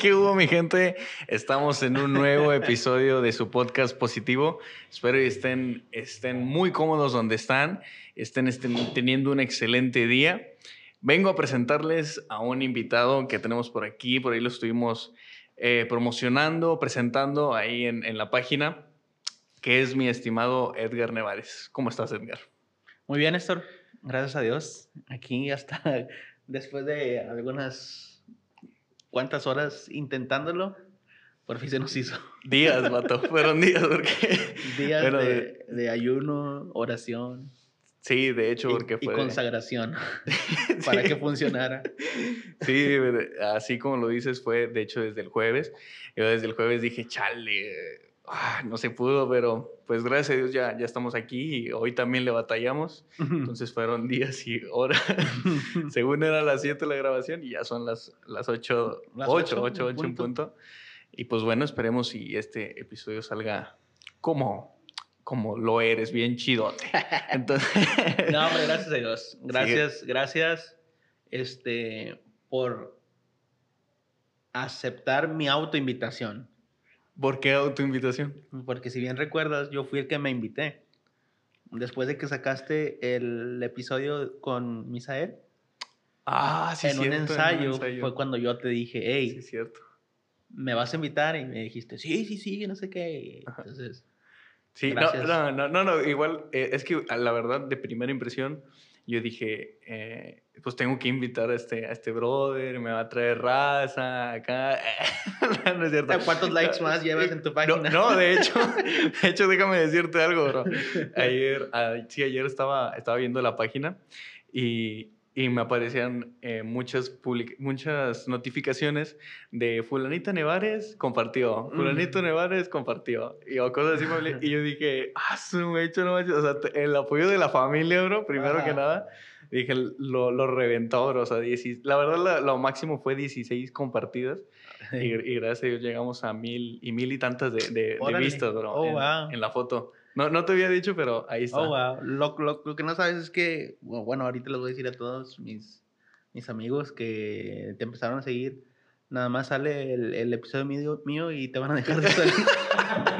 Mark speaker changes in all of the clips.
Speaker 1: ¿qué hubo mi gente? Estamos en un nuevo episodio de su podcast positivo. Espero que estén, estén muy cómodos donde están, estén, estén teniendo un excelente día. Vengo a presentarles a un invitado que tenemos por aquí, por ahí lo estuvimos eh, promocionando, presentando ahí en, en la página, que es mi estimado Edgar Nevares. ¿Cómo estás, Edgar?
Speaker 2: Muy bien, Néstor. Gracias a Dios. Aquí hasta después de algunas cuantas horas intentándolo, por fin se nos hizo.
Speaker 1: Días, vato. Fueron días porque...
Speaker 2: Días
Speaker 1: Bueno,
Speaker 2: de, de ayuno, oración
Speaker 1: Sí, de hecho,
Speaker 2: y-
Speaker 1: porque
Speaker 2: y,
Speaker 1: fue...
Speaker 2: consagración para que funcionara.
Speaker 1: Sí, así como lo dices, fue de hecho desde el jueves. Yo desde el jueves dije, chale, ah, no se pudo, pero pues gracias a Dios ya, ya estamos aquí y hoy también le batallamos. Entonces fueron días y horas. Según era las 7 la grabación y ya son las, las 8,
Speaker 2: Las
Speaker 1: 8,
Speaker 2: ocho,
Speaker 1: 8,
Speaker 2: en
Speaker 1: 8 en
Speaker 2: punto.
Speaker 1: punto. Y pues bueno, esperemos si este episodio salga como, como lo eres, bien chidote. Entonces,
Speaker 2: No, hombre, gracias a Dios. Gracias, gracias este, por aceptar mi autoinvitación.
Speaker 1: ¿Por qué autoinvitación?
Speaker 2: Porque si bien recuerdas, yo fui el que me invité. Después de que sacaste el episodio con Misael,
Speaker 1: Ah, sí,
Speaker 2: en, un
Speaker 1: cierto,
Speaker 2: ensayo, fue cuando yo te dije, hey,
Speaker 1: Sí, cierto.
Speaker 2: ¿me vas a invitar? Y me dijiste, sí, sí, sí, no sé qué.
Speaker 1: Ajá.
Speaker 2: Entonces,
Speaker 1: Sí, no, no, no, no, igual, eh, es que la verdad, de primera impresión, yo dije, eh, pues tengo que invitar a este, a este brother, me va a traer raza acá. no es cierto.
Speaker 2: ¿cuántos likes más llevas en tu página?
Speaker 1: No, de hecho, de hecho, déjame decirte algo, bro. Ayer, sí, ayer estaba, estaba viendo la página y, y me aparecían eh, muchas, muchas notificaciones de Fulanita Nevares compartió, Fulanito
Speaker 2: Mm.
Speaker 1: Nevares compartió, y o cosas así. Y yo dije, ah, su hecho, no manches", O sea, el apoyo de la familia, bro, primero que nada. Dije, lo, lo reventó, bro. O sea, 10 la verdad, la- lo máximo fue 16 compartidas. Y, y gracias a Dios llegamos a mil y mil y tantas de, de, vistas, bro,
Speaker 2: Oh,
Speaker 1: en,
Speaker 2: wow.
Speaker 1: en la foto. No, no te había dicho, pero ahí está.
Speaker 2: Oh, wow. Lo, lo- lo que no sabes es que, bu- bueno, ahorita les voy a decir a todos mis, mis amigos que te empezaron a seguir. Nada más sale el, el episodio mío, mío y te van a dejar de salir.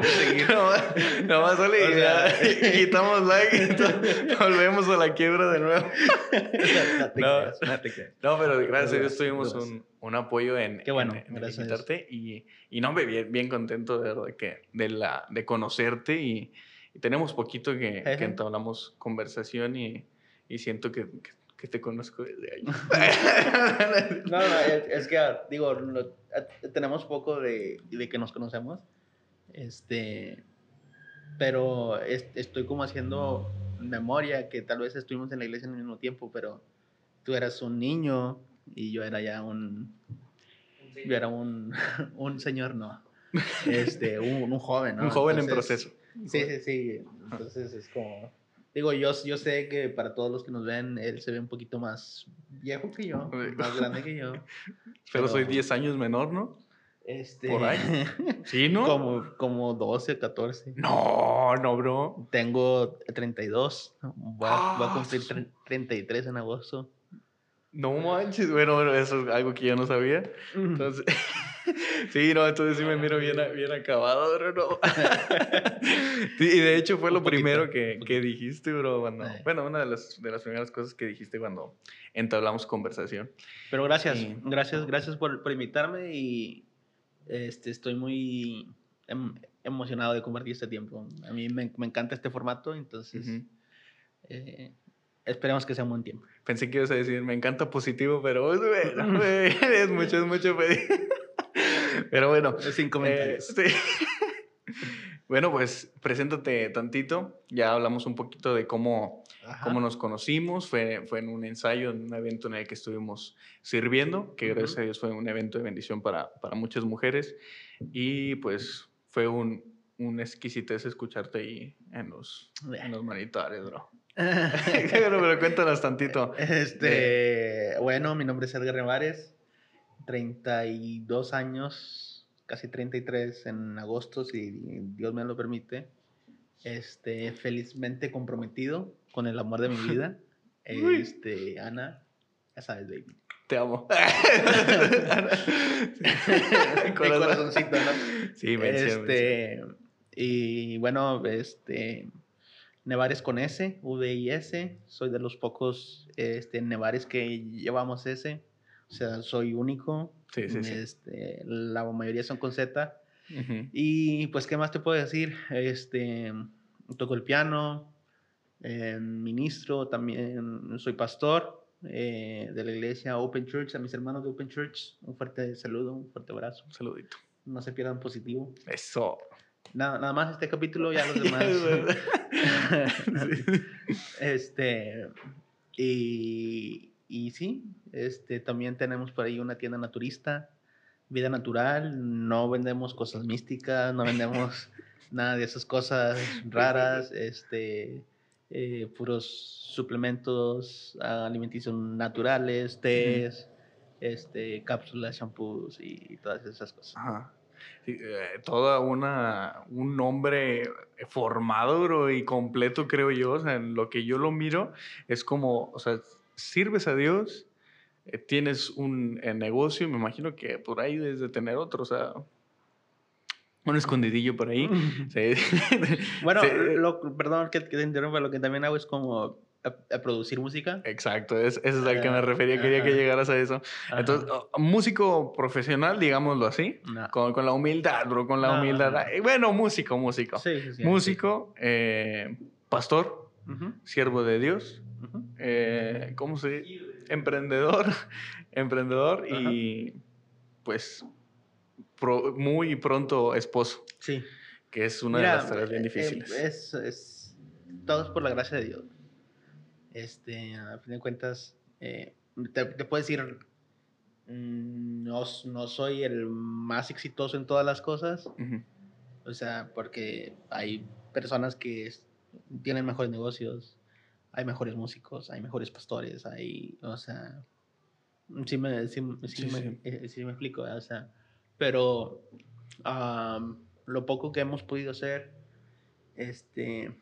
Speaker 2: de seguir.
Speaker 1: Nomás, nomás sale y ya, y quitamos like y to- volvemos a la quiebra de nuevo.
Speaker 2: no te
Speaker 1: No.
Speaker 2: creas, no te creas.
Speaker 1: No, pero gracias a Dios tuvimos un, un apoyo en,
Speaker 2: Qué bueno,
Speaker 1: en- en y, y no, bien, bien contento de verdad que, de, la, de conocerte y tenemos poquito que, entablamos conversación y, y siento que, que, que te conozco desde ahí.
Speaker 2: No, no, es, que, ah, digo, lo- ah, tenemos poco de, de que nos conocemos. Este. Pero es- estoy como haciendo memoria que tal vez estuvimos en la iglesia al mismo tiempo, pero tú eras un niño y yo era ya un. Yo era un, un señor, no. Este, un, un joven, ¿no?
Speaker 1: Un joven en proceso.
Speaker 2: Sí, sí, sí. Entonces es como. Digo, yo, yo sé que para todos los que nos ven, él se ve un poquito más viejo que yo, más grande que yo.
Speaker 1: Pero soy
Speaker 2: pero-
Speaker 1: 10 años menor, ¿no?
Speaker 2: Este,
Speaker 1: Por ahí. ¿Sí, no?
Speaker 2: como, como 12, 14.
Speaker 1: No, no, bro.
Speaker 2: Tengo 32. Voy a, voy a
Speaker 1: Ah,
Speaker 2: cumplir
Speaker 1: su-
Speaker 2: tre- 33 en agosto.
Speaker 1: No manches. Bueno, bueno, eso es algo que yo no sabía. Entonces, sí, no, entonces sí me miro bien, bien acabado, bro. No. Sí, y de hecho fue lo
Speaker 2: poquito,
Speaker 1: primero que, que dijiste, bro. Cuando, bueno, una de las, de las primeras cosas que dijiste cuando entablamos conversación.
Speaker 2: Pero gracias,
Speaker 1: Sí.
Speaker 2: gracias, gracias por, por invitarme y este, estoy muy em- emocionado de compartir este tiempo. A mí me, me encanta este formato, entonces
Speaker 1: Ujú.
Speaker 2: eh, esperemos que sea un buen tiempo.
Speaker 1: Pensé que ibas a decir, me encanta positivo, pero es mucho, es mucho pedir. Pero bueno.
Speaker 2: Sin comentarios.
Speaker 1: eh, sí. Bueno, pues preséntate tantito. Ya hablamos un poquito de cómo,
Speaker 2: Ajá.
Speaker 1: cómo nos conocimos. Fue, fue en un ensayo, en un evento en el que estuvimos sirviendo, que gracias a Dios fue un evento de bendición para, para muchas mujeres. Y pues fue un, un exquisitez escucharte ahí en los, en los monitores, bro. pero, pero cuéntanos tantito.
Speaker 2: Este, bueno, mi nombre es Edgar Revares, 32 años, casi 33 en agosto, si Dios me lo permite. Este, felizmente comprometido con el amor de mi vida, este, Ana. Ya sabes, baby.
Speaker 1: Te amo.
Speaker 2: Mi corazoncito, ¿no?
Speaker 1: Sí, mención,
Speaker 2: Este, y bueno, este, Nevares con S, V I S. Soy de los pocos este, Nevares que llevamos S. O sea, soy único.
Speaker 1: Sí, sí, sí.
Speaker 2: Este, la mayoría son con Z.
Speaker 1: Ujú.
Speaker 2: Y pues, ¿qué más te puedo decir? Este, toco el piano, eh, ministro, también soy pastor eh, de la iglesia Open Church, a mis hermanos de Open Church, un fuerte saludo, un fuerte abrazo.
Speaker 1: Un saludito.
Speaker 2: No se pierdan positivo.
Speaker 1: Eso.
Speaker 2: Nada, nada más este capítulo, ya los demás. este, y, y sí, este, también tenemos por ahí una tienda naturista, vida natural, no vendemos cosas místicas, no vendemos nada de esas cosas raras, este, eh, puros suplementos alimenticios naturales, tés, este, cápsulas, shampoos y todas esas cosas.
Speaker 1: Ajá. Sí, eh, toda una un nombre formado bro, y completo creo yo o sea en lo que yo lo miro es como o sea sirves a Dios eh, tienes un eh, negocio me imagino que por ahí debes de tener otro o sea un escondidillo por ahí Sí.
Speaker 2: Bueno,
Speaker 1: Sí,
Speaker 2: lo, perdón que, que te interrumpa, lo que también hago es como a- a producir música.
Speaker 1: exacto es, eso es al que me
Speaker 2: Ah,
Speaker 1: refería quería que llegaras a eso entonces
Speaker 2: Ajá.
Speaker 1: oh, músico profesional digámoslo así
Speaker 2: No.
Speaker 1: con, con la humildad bro con la humildad
Speaker 2: no.
Speaker 1: Bueno músico músico
Speaker 2: Sí, sí, sí.
Speaker 1: músico eh, pastor Siervo de Dios, eh, ¿cómo se dice? Emprendedor, emprendedor y pues pro- muy pronto esposo,
Speaker 2: Sí.
Speaker 1: que es una
Speaker 2: Mira,
Speaker 1: de las tareas bien
Speaker 2: eh,
Speaker 1: difíciles.
Speaker 2: eh, Es, es, todo es por la gracia de Dios. Este, a fin de cuentas, eh, te, te puedo decir, mm, no, no soy el más exitoso en todas las cosas, o sea, porque hay personas que es- tienen mejores negocios, hay mejores músicos, hay mejores pastores, hay, o sea, sí me, sí, sí
Speaker 1: Sí,
Speaker 2: me,
Speaker 1: sí.
Speaker 2: eh, me explico, o sea, pero am, lo poco que hemos podido hacer, este,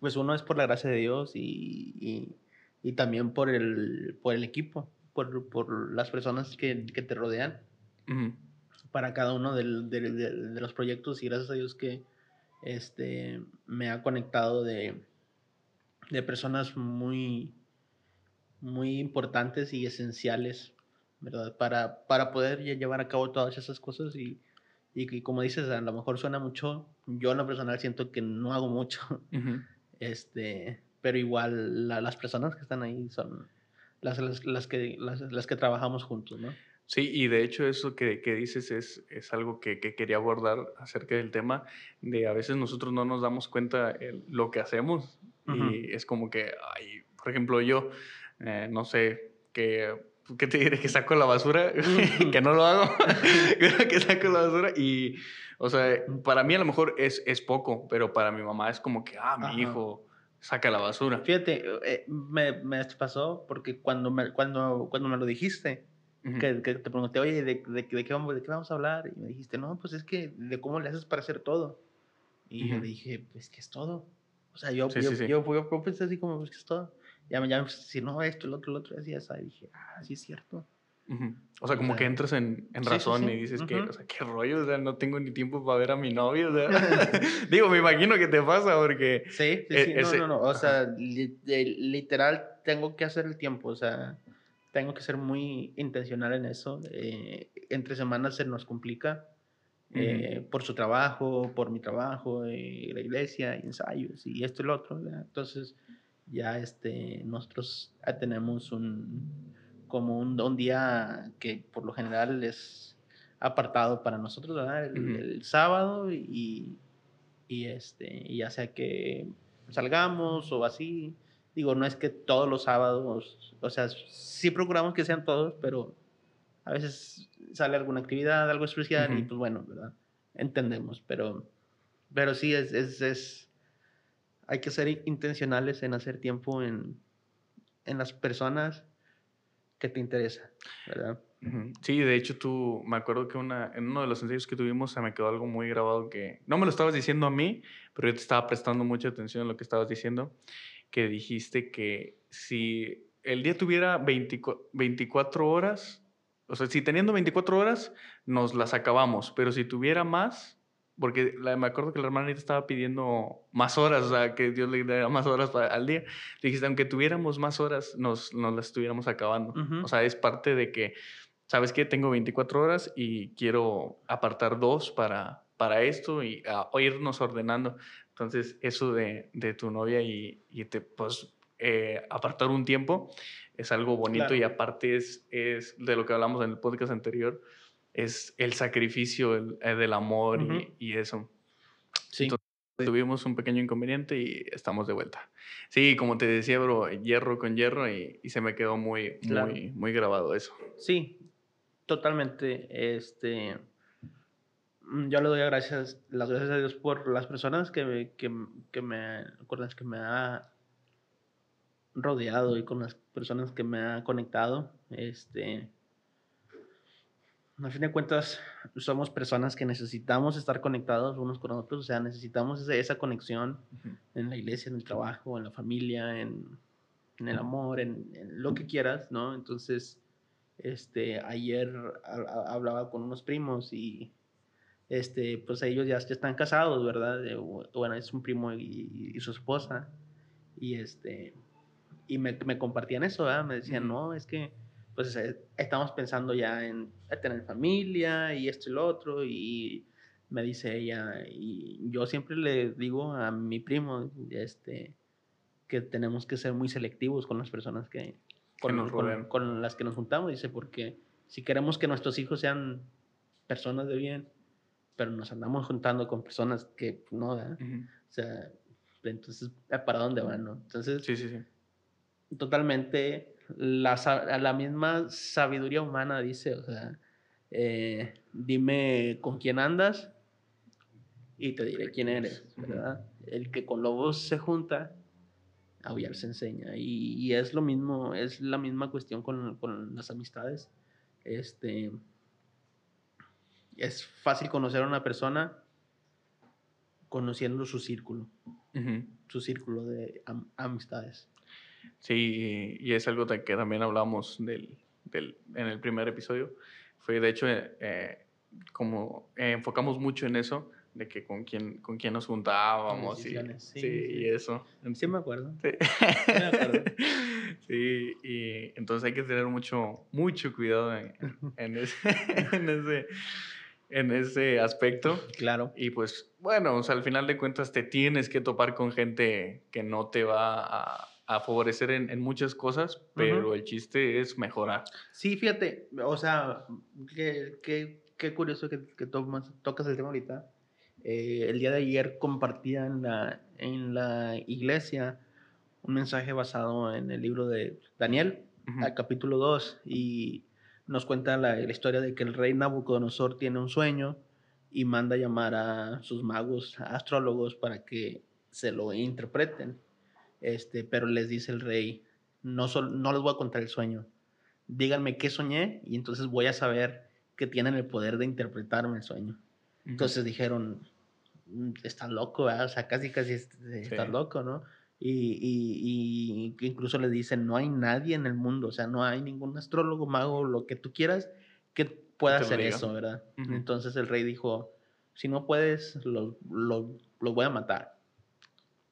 Speaker 2: pues uno es por la gracia de Dios y, y, y también por el, por el equipo, por, por las personas que, que te rodean para cada uno del- del- del- de, los proyectos y gracias a Dios que este, me ha conectado de, de personas muy, muy importantes y esenciales, ¿verdad? Para, para poder lle- llevar a cabo todas esas cosas y, y que como dices, a lo mejor suena mucho, yo en lo personal siento que no hago mucho, este, pero igual la- las personas que están ahí son las, las, las que, las, las que trabajamos juntos, ¿no?
Speaker 1: Sí, y de hecho eso que, que dices es, es algo que, que quería abordar acerca del tema de a veces nosotros no nos damos cuenta el- lo que hacemos
Speaker 2: Ujú.
Speaker 1: y es como que, ay, por ejemplo, yo, eh, no sé, que, ¿qué te diré? Que saco la basura, que no lo hago, que saco la basura y, o sea, para mí a lo mejor es, es poco, pero para mi mamá es como que, ah, mi
Speaker 2: Ajá.
Speaker 1: hijo saca la basura.
Speaker 2: Fíjate, eh, me, me pasó porque cuando me, cuando, cuando me lo dijiste, Que, que te pregunté, oye, ¿de, de, de qué vamos, ¿de qué vamos a hablar? Y me dijiste, no, pues es que de cómo le haces para hacer todo. Y yo
Speaker 1: Ujú.
Speaker 2: le dije, pues, ¿qué es todo? O sea, yo,
Speaker 1: Sí,
Speaker 2: yo,
Speaker 1: sí, sí.
Speaker 2: yo, yo- yo pensé así como, pues, ¿qué es todo? Ya me a decir, no, esto, el otro, el otro, así, así. Y dije, ah, sí es cierto.
Speaker 1: Ujú. O sea,
Speaker 2: O
Speaker 1: como que
Speaker 2: sea,
Speaker 1: entras en, en razón y dices que, o sea, qué rollo, o sea, no tengo ni tiempo para ver a mi novio, o sea. Digo, me imagino que te pasa porque...
Speaker 2: Sí, sí,
Speaker 1: E-
Speaker 2: sí. no, no, no. O sea, li- literal, tengo que hacer el tiempo. O sea, tengo que ser muy intencional en eso. eh, entre semanas se nos complica eh, por su trabajo, por mi trabajo, eh, la iglesia, ensayos y esto y lo otro. ¿verdad? Entonces, ya este, nosotros ya tenemos un como un, un día que por lo general es apartado para nosotros, ¿verdad? El, sábado y, y este, y ya sea que salgamos o así. Digo, no es que todos los sábados, o sea, sí procuramos que sean todos, pero a veces sale alguna actividad, algo especial y
Speaker 1: Ujú.
Speaker 2: pues bueno, ¿verdad? Entendemos, pero, pero sí es, es, es, hay que ser intencionales en hacer tiempo en, en las personas que te interesan, ¿verdad?
Speaker 1: Sí, de hecho tú, me acuerdo que una, en uno de los ensayos que tuvimos se me quedó algo muy grabado que no me lo estabas diciendo a mí, pero yo te estaba prestando mucha atención a lo que estabas diciendo, que dijiste que si el día tuviera 24 horas, o sea, si teniendo 24 horas, nos las acabamos, pero si tuviera más, porque me acuerdo que la hermanita estaba pidiendo más horas, o sea, que Dios le diera más horas al día. dijiste, aunque tuviéramos más horas, nos, nos las estuviéramos acabando. O sea, es parte de que, ¿sabes qué? Tengo 24 horas y quiero apartar dos para, para esto y irnos ordenando. Entonces, eso de, de tu novia y, y te, pues, eh, apartar un tiempo es algo bonito y aparte es, es de lo que hablamos en el podcast anterior, es el sacrificio el, eh, del amor y, y, eso. Sí. tuvimos un pequeño inconveniente y estamos de vuelta. Sí, como te decía, bro, hierro con hierro y, y se me quedó muy, muy, muy grabado eso.
Speaker 2: Sí, totalmente. Este, yo le doy gracias, las gracias a Dios por las personas que, que, que me, que me ha rodeado y con las personas que me ha conectado. Este, a fin de cuentas, somos personas que necesitamos estar conectados unos con otros, o sea, necesitamos esa, conexión en la iglesia, en el trabajo, en la familia, en, en el amor, en, lo que quieras, ¿no? Entonces, este, ayer hablaba con unos primos y, este, pues ellos ya, están casados, ¿verdad? bueno, es un primo y, y, su esposa, y este, y me, me compartían eso, ¿verdad? Me decían, no, es que pues eh, estamos pensando ya en tener familia y esto y lo otro y me dice ella y yo siempre le digo a mi primo este que tenemos que ser muy selectivos con las personas que, con, con, las que nos juntamos dice porque si queremos que nuestros hijos sean personas de bien pero nos andamos juntando con personas que no o sea entonces para dónde van no entonces
Speaker 1: sí sí sí
Speaker 2: totalmente la, la misma sabiduría humana dice, o sea, eh, dime con quién andas y te diré quién eres, ¿verdad? El que con lobos se junta, aullar se enseña. Y, es lo mismo, es la misma cuestión con, con, las amistades. Este, es fácil conocer a una persona conociendo su círculo, su círculo de amistades.
Speaker 1: Sí, y es algo que también hablamos del, del, en el primer episodio. Fue, de hecho, eh, eh, como enfocamos mucho en eso, de que con quién, con quién nos juntábamos y, sí, y eso.
Speaker 2: Sí, me acuerdo.
Speaker 1: Sí. me acuerdo. sí, y entonces hay que tener mucho, mucho cuidado en, en, ese, en, ese, en ese aspecto.
Speaker 2: Claro.
Speaker 1: Y pues, bueno, o sea, al final de cuentas te tienes que topar con gente que no te va a a favorecer en, muchas cosas, pero el chiste es mejorar.
Speaker 2: Sí, fíjate, o sea, qué, qué, qué curioso que, que tocas el tema ahorita. Eh, el día de ayer compartía en la, en la iglesia un mensaje basado en el libro de Daniel, al capítulo 2, y nos cuenta la, la, historia de que el rey Nabucodonosor tiene un sueño y manda llamar a sus magos, astrólogos, para que se lo interpreten. Este, pero les dice el rey, no, no les voy a contar el sueño, díganme qué soñé y entonces voy a saber que tienen el poder de interpretarme el sueño. Entonces dijeron, mm, estás loco, o sea, casi, casi estás loco, ¿no? Y, y, y, incluso le dicen, no hay nadie en el mundo, o sea, no hay ningún astrólogo, mago, lo que tú quieras, que pueda hacer eso, ¿verdad? Entonces el rey dijo, si no puedes, lo, lo, lo voy a matar.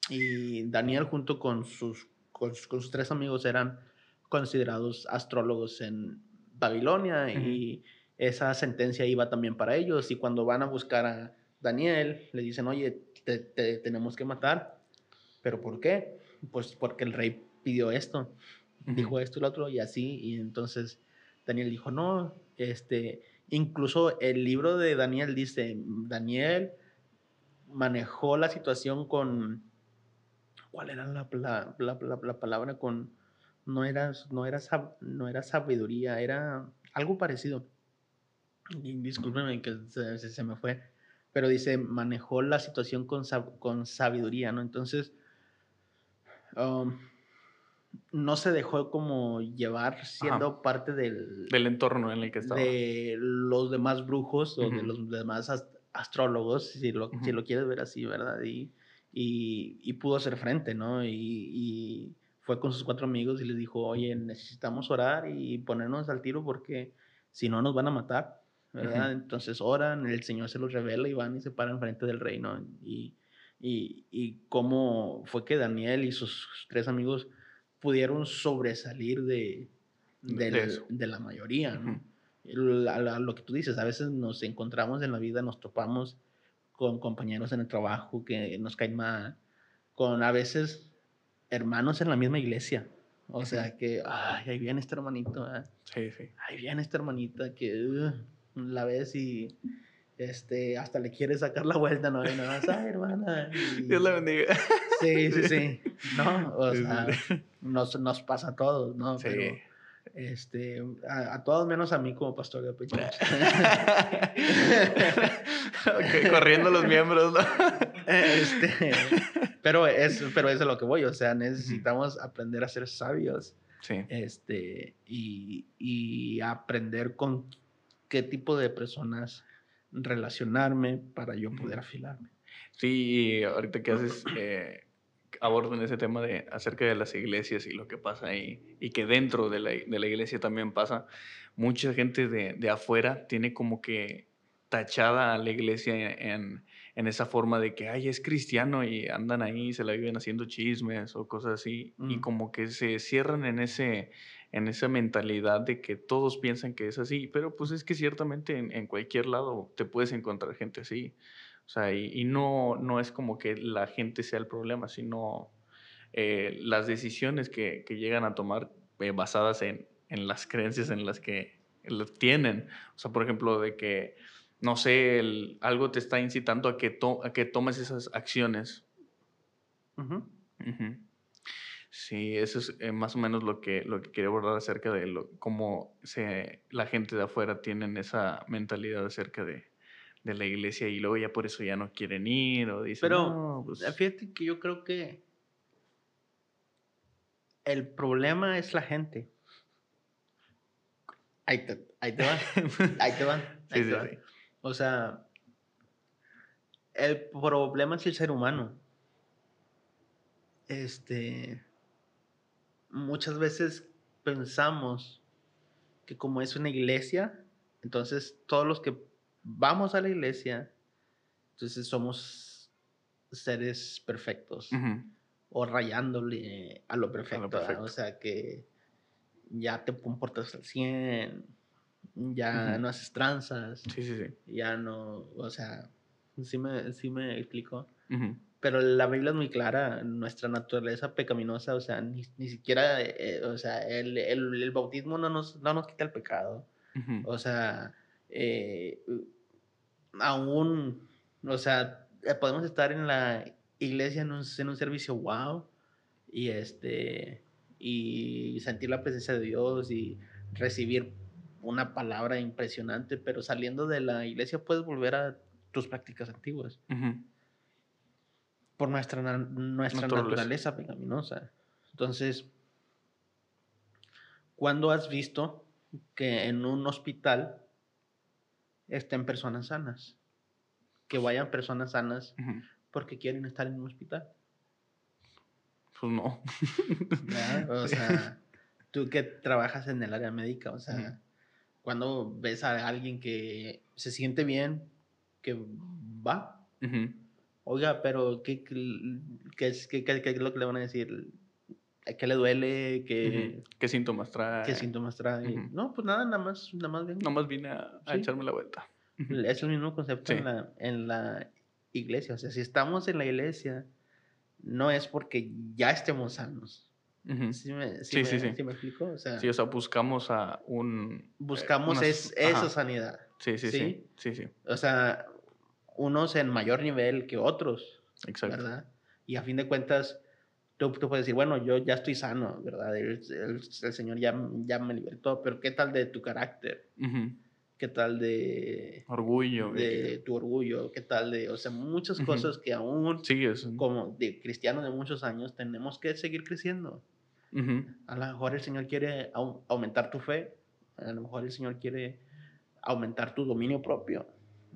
Speaker 2: Y Daniel junto con sus, con, sus tres amigos eran considerados astrólogos en Babilonia y esa sentencia iba también para ellos. Y cuando van a buscar a Daniel, le dicen, oye, te, tenemos que matar. ¿Pero por qué? Pues porque el rey pidió esto, dijo esto y lo otro y así. Y entonces Daniel dijo, no, este, incluso el libro de Daniel dice, Daniel manejó la situación con ¿Cuál era la, la, la, palabra con... No era, no, era, no era sabiduría, era algo parecido. discúlpenme que se, se, me fue. Pero dice, manejó la situación con, con sabiduría, ¿no? Entonces, um, no se dejó como llevar siendo parte del...
Speaker 1: Del entorno en el que estaba.
Speaker 2: De los demás brujos o de los demás astrólogos, si lo, si lo quieres ver así, ¿verdad? Y y, pudo hacer frente, ¿no? Y, fue con sus cuatro amigos y les dijo, oye, necesitamos orar y ponernos al tiro porque si no nos van a matar, ¿verdad? Entonces oran, el Señor se los revela y van y se paran frente del reino. Y, y, y cómo fue que Daniel y sus tres amigos pudieron sobresalir de, de, la mayoría, lo que tú dices, a veces nos encontramos en la vida, nos topamos con compañeros en el trabajo que nos caen mal, con a veces hermanos en la misma iglesia. O sea que, ay, ahí viene este hermanito. Sí, sí. Ahí viene esta hermanita que uh, la ves y este, hasta le quiere sacar la vuelta, ¿no? Y nada más, ay, hermana.
Speaker 1: Dios la bendiga.
Speaker 2: Sí, sí, sí. No, o sea, nos, nos pasa a todos, ¿no? Sí. Pero, este, a, todos menos a mí como pastor de pecho.
Speaker 1: corriendo los miembros, ¿no?
Speaker 2: Este, pero, es, pero es a lo que voy, o sea, necesitamos aprender a ser sabios. Sí. Este, y, y aprender con qué tipo de personas relacionarme para yo poder afilarme.
Speaker 1: Sí, ahorita que haces, eh, abordan ese tema de acerca de las iglesias y lo que pasa ahí, y que dentro de la, de la iglesia también pasa, mucha gente de, de, afuera tiene como que tachada a la iglesia en, en, esa forma de que, ay, es cristiano y andan ahí, se la viven haciendo chismes o cosas así, y como que se cierran en ese en esa mentalidad de que todos piensan que es así, pero pues es que ciertamente en, en cualquier lado te puedes encontrar gente así. O sea, y, no, no es como que la gente sea el problema, sino eh, las decisiones que, que, llegan a tomar eh, basadas en, en, las creencias en las que tienen. O sea, por ejemplo, de que, no sé, el, algo te está incitando a que, a que tomes esas acciones. Sí, eso es eh, más o menos lo que, lo que quería abordar acerca de lo, cómo se, la gente de afuera tienen esa mentalidad acerca de, de la iglesia y luego ya por eso ya no quieren ir o dicen,
Speaker 2: Pero pues fíjate que yo creo que el problema es la gente. Ahí te, ahí te van, ahí te van. sí, sí, Sí. O sea, el problema es el ser humano. Este, muchas veces pensamos que como es una iglesia, entonces todos los que vamos a la iglesia, entonces somos seres perfectos o rayándole a lo perfecto. O sea que ya te comportas al 100, ya no haces tranzas, sí, sí, sí. ya no, o sea, sí me, sí me explico. Pero la Biblia es muy clara, nuestra naturaleza pecaminosa, o sea, ni, ni siquiera, eh, o sea, el, el, el, bautismo no nos, no nos quita el pecado. O sea, eh, aún, o sea, eh, podemos estar en la iglesia en un, en un servicio wow y este y sentir la presencia de Dios y recibir una palabra impresionante, pero saliendo de la iglesia puedes volver a tus prácticas antiguas. Por nuestra, nuestra naturaleza pecaminosa. Entonces, ¿cuándo has visto que en un hospital estén personas sanas. Que vayan personas sanas porque quieren estar en un hospital.
Speaker 1: Pues no.
Speaker 2: O sea, tú que trabajas en el área médica, o sea, cuando ves a alguien que se siente bien, que va. Oiga, pero ¿qué, qué, es, qué, qué, es lo que le van a decir? ¿Qué le duele? ¿Qué,
Speaker 1: ¿Qué síntomas trae?
Speaker 2: ¿Qué síntomas trae? No, pues nada, nada más, nada más
Speaker 1: bien. Nada más vine a, echarme la vuelta.
Speaker 2: Es el mismo concepto en, la, en la iglesia. O sea, si estamos en la iglesia, no es porque ya estemos sanos. ¿Sí, me, sí, sí, sí, me explico? O sea,
Speaker 1: sí, o sea, buscamos a un...
Speaker 2: Eh, buscamos es, esa sanidad.
Speaker 1: Sí, sí, sí, sí, sí.
Speaker 2: O sea, unos en mayor nivel que otros. Exacto. ¿Verdad? Y a fin de cuentas, tú, tú, puedes decir, bueno, yo ya estoy sano, ¿verdad? El, el, Señor ya, ya, me libertó, pero ¿qué tal de tu carácter? ¿Qué tal de...
Speaker 1: Orgullo.
Speaker 2: De tu orgullo, ¿qué tal de... O sea, muchas cosas que aún, sí, como de cristianos de muchos años, tenemos que seguir creciendo. A lo mejor el Señor quiere aumentar tu fe, a lo mejor el Señor quiere aumentar tu dominio propio,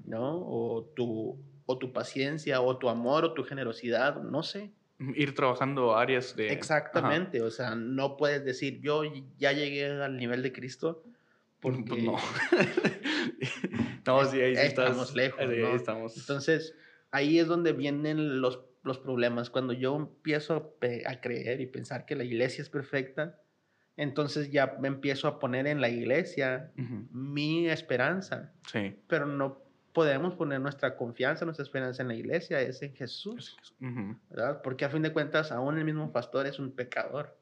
Speaker 2: ¿no? O tu, o tu paciencia, o tu amor, o tu generosidad, no sé.
Speaker 1: Ir trabajando áreas de...
Speaker 2: Exactamente, o sea, no puedes decir, yo ya llegué al nivel de Cristo.
Speaker 1: Pues porque no. no, sí, ahí
Speaker 2: estamos lejos. ¿no? estamos. Entonces, ahí es donde vienen los, los problemas. Cuando yo empiezo a creer y pensar que la iglesia es perfecta, entonces ya me empiezo a poner en la iglesia mi esperanza. Sí. Pero no podemos poner nuestra confianza, nuestra esperanza en la iglesia, es en Jesús. ¿verdad? Porque a fin de cuentas, aún el mismo pastor es un pecador.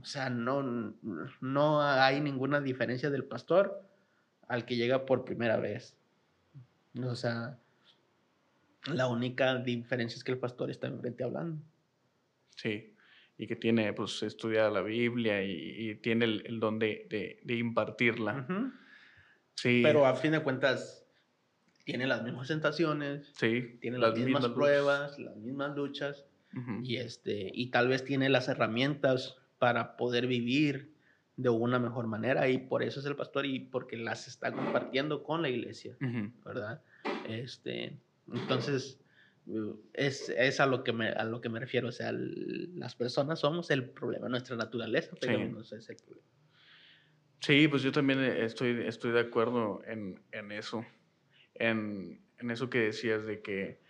Speaker 2: O sea, no, no hay ninguna diferencia del pastor al que llega por primera vez. O sea, la única diferencia es que el pastor está enfrente hablando.
Speaker 1: Sí, y que tiene, pues, estudiada la Biblia y, tiene el, don de, impartirla.
Speaker 2: Sí. Pero a fin de cuentas, tiene las mismas tentaciones, sí, tiene las, mismas, pruebas, las mismas luchas, y, este, y tal vez tiene las herramientas para poder vivir de una mejor manera, y por eso es el pastor y porque las está compartiendo con la iglesia, ¿verdad? Este, entonces, es, es, a, lo que me, a lo que me refiero. O sea, las personas somos el problema, nuestra naturaleza, pero no es el problema.
Speaker 1: Sí, pues yo también estoy, estoy de acuerdo en, en eso. En, en, eso que decías de que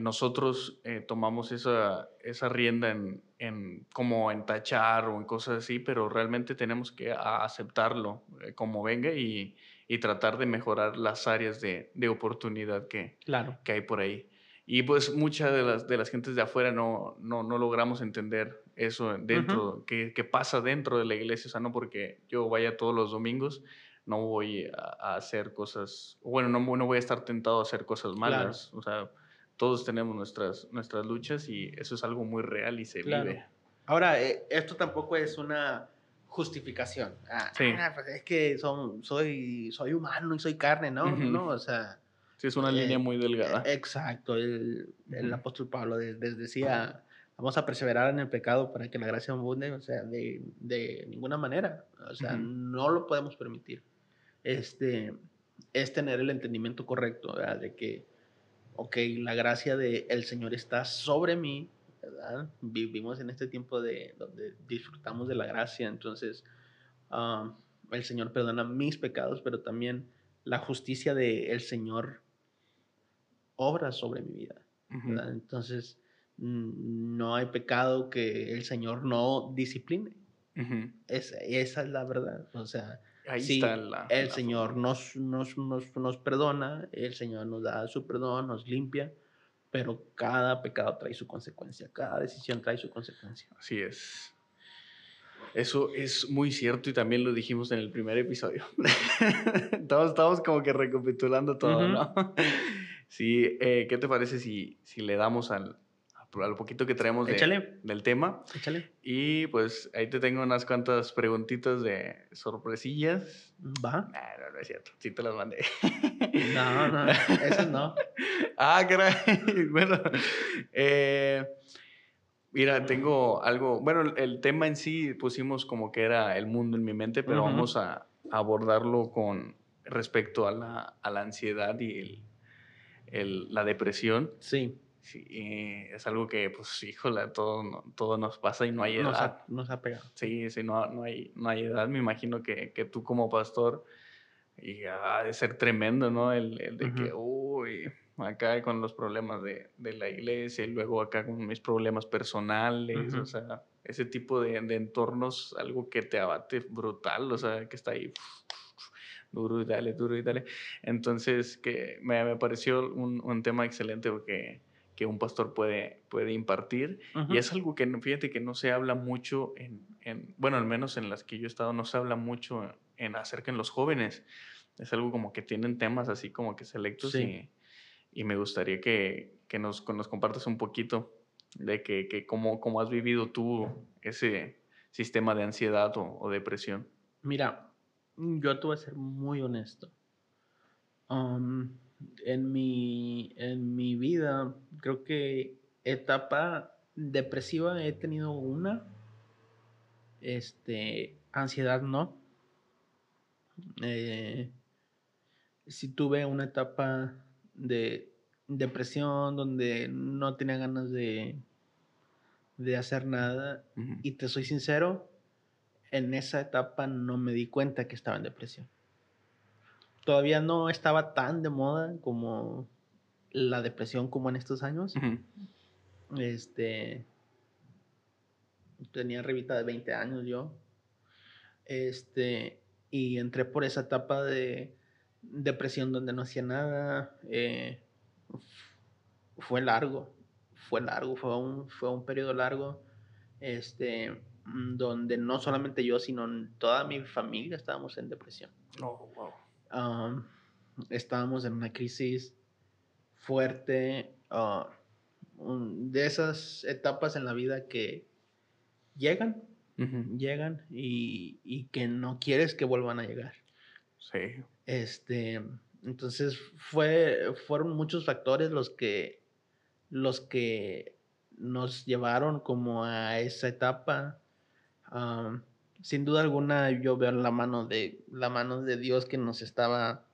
Speaker 1: nosotros eh, tomamos esa, esa rienda en, en, como en tachar o en cosas así, pero realmente tenemos que aceptarlo eh, como venga y, y, tratar de mejorar las áreas de, de oportunidad que, claro. que hay por ahí. Y pues muchas de las, de las gentes de afuera no, no, no logramos entender eso dentro, que, que, pasa dentro de la iglesia, o sea, no porque yo vaya todos los domingos, no voy a, hacer cosas, bueno, no, no voy a estar tentado a hacer cosas malas, o sea, todos tenemos nuestras, nuestras luchas y eso es algo muy real y se vive.
Speaker 2: Ahora, eh, esto tampoco es una justificación. Ah, sí. Ah, pues es que son, soy, soy humano y soy carne, ¿no? No, o sea
Speaker 1: Sí, es una línea eh, muy delgada.
Speaker 2: Exacto. El, el apóstol Pablo les decía, vamos a perseverar en el pecado para que la gracia abunde, o sea, de, de ninguna manera. O sea, no lo podemos permitir. Este, es tener el entendimiento correcto, ¿verdad? De que, ok, la gracia del el Señor está sobre mí, ¿verdad? Vivimos en este tiempo de, donde disfrutamos de la gracia, entonces um, el Señor perdona mis pecados, pero también la justicia del Señor obra sobre mi vida. Entonces, no hay pecado que el Señor no discipline. esa es la verdad. O sea, Ahí el Señor nos, nos, nos, nos, perdona, el Señor nos da su perdón, nos limpia, pero cada pecado trae su consecuencia, cada decisión trae su consecuencia.
Speaker 1: Así es. Eso es muy cierto y también lo dijimos en el primer episodio. estamos, como que recapitulando todo, ¿no? Sí, eh, ¿qué te parece si, si le damos al, al poquito que traemos del tema? Échale. Y pues ahí te tengo unas cuantas preguntitas de sorpresillas. Va. no, no es cierto. Sí te las mandé.
Speaker 2: No, no, esas no.
Speaker 1: ah, caray. bueno, eh, mira, tengo algo. Bueno, el tema en sí pusimos como que era el mundo en mi mente, pero vamos a abordarlo con respecto a la, a la ansiedad y el la depresión. Sí. Sí es algo que, pues, híjole, todo, todo nos pasa y no hay edad.
Speaker 2: Nos ha, pegado.
Speaker 1: Sí, sí, no, no, hay, no hay edad. Me imagino que, que tú como pastor, y ha de ser tremendo, ¿no? El, el de que, uy, acá con los problemas de, de, la iglesia y luego acá con mis problemas personales, o sea, ese tipo de, de, entornos, algo que te abate brutal, o sea, que está ahí duro y dale, duro y dale. Entonces, que me, me pareció un, un, tema excelente porque que un pastor puede, puede impartir. Y es algo que, fíjate, que no se habla mucho en, en, bueno, al menos en las que yo he estado, no se habla mucho en acerca en los jóvenes. Es algo como que tienen temas así como que selectos y, y, me gustaría que, que nos, nos compartas un poquito de que, que cómo, cómo has vivido tú ese sistema de ansiedad o, o depresión.
Speaker 2: Mira, yo te voy a ser muy honesto. Um, en, mi, en mi vida, creo que etapa depresiva he tenido una. Este, ansiedad no. Eh, si tuve una etapa de depresión donde no tenía ganas de, de hacer nada. Y te soy sincero, en esa etapa no me di cuenta que estaba en depresión. Todavía no estaba tan de moda como la depresión como en estos años. Este. Tenía revista de 20 años yo. Este. Y entré por esa etapa de depresión donde no hacía nada. Eh, fue largo. Fue largo. Fue un, fue un periodo largo. Este. Donde no solamente yo, sino toda mi familia estábamos en depresión. Oh, wow. Estábamos en una crisis fuerte, ah, de esas etapas en la vida que llegan, llegan y, que no quieres que vuelvan a llegar. Sí. Este, entonces fue, fueron muchos factores los que, los que nos llevaron como a esa etapa. Ah, sin duda alguna yo veo la mano de la mano de Dios que nos estaba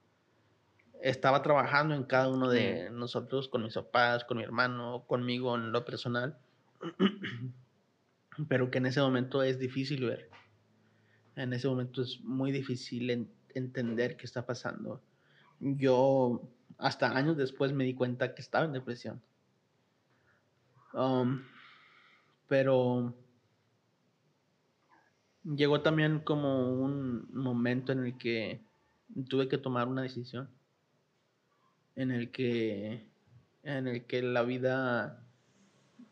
Speaker 2: estaba trabajando en cada uno de nosotros, con mis papás, con mi hermano, conmigo en lo personal, pero que en ese momento es difícil ver. En ese momento es muy difícil entender qué está pasando. Yo hasta años después me di cuenta que estaba en depresión. Um, pero llegó también como un momento en el que tuve que tomar una decisión en el que, en el que la vida,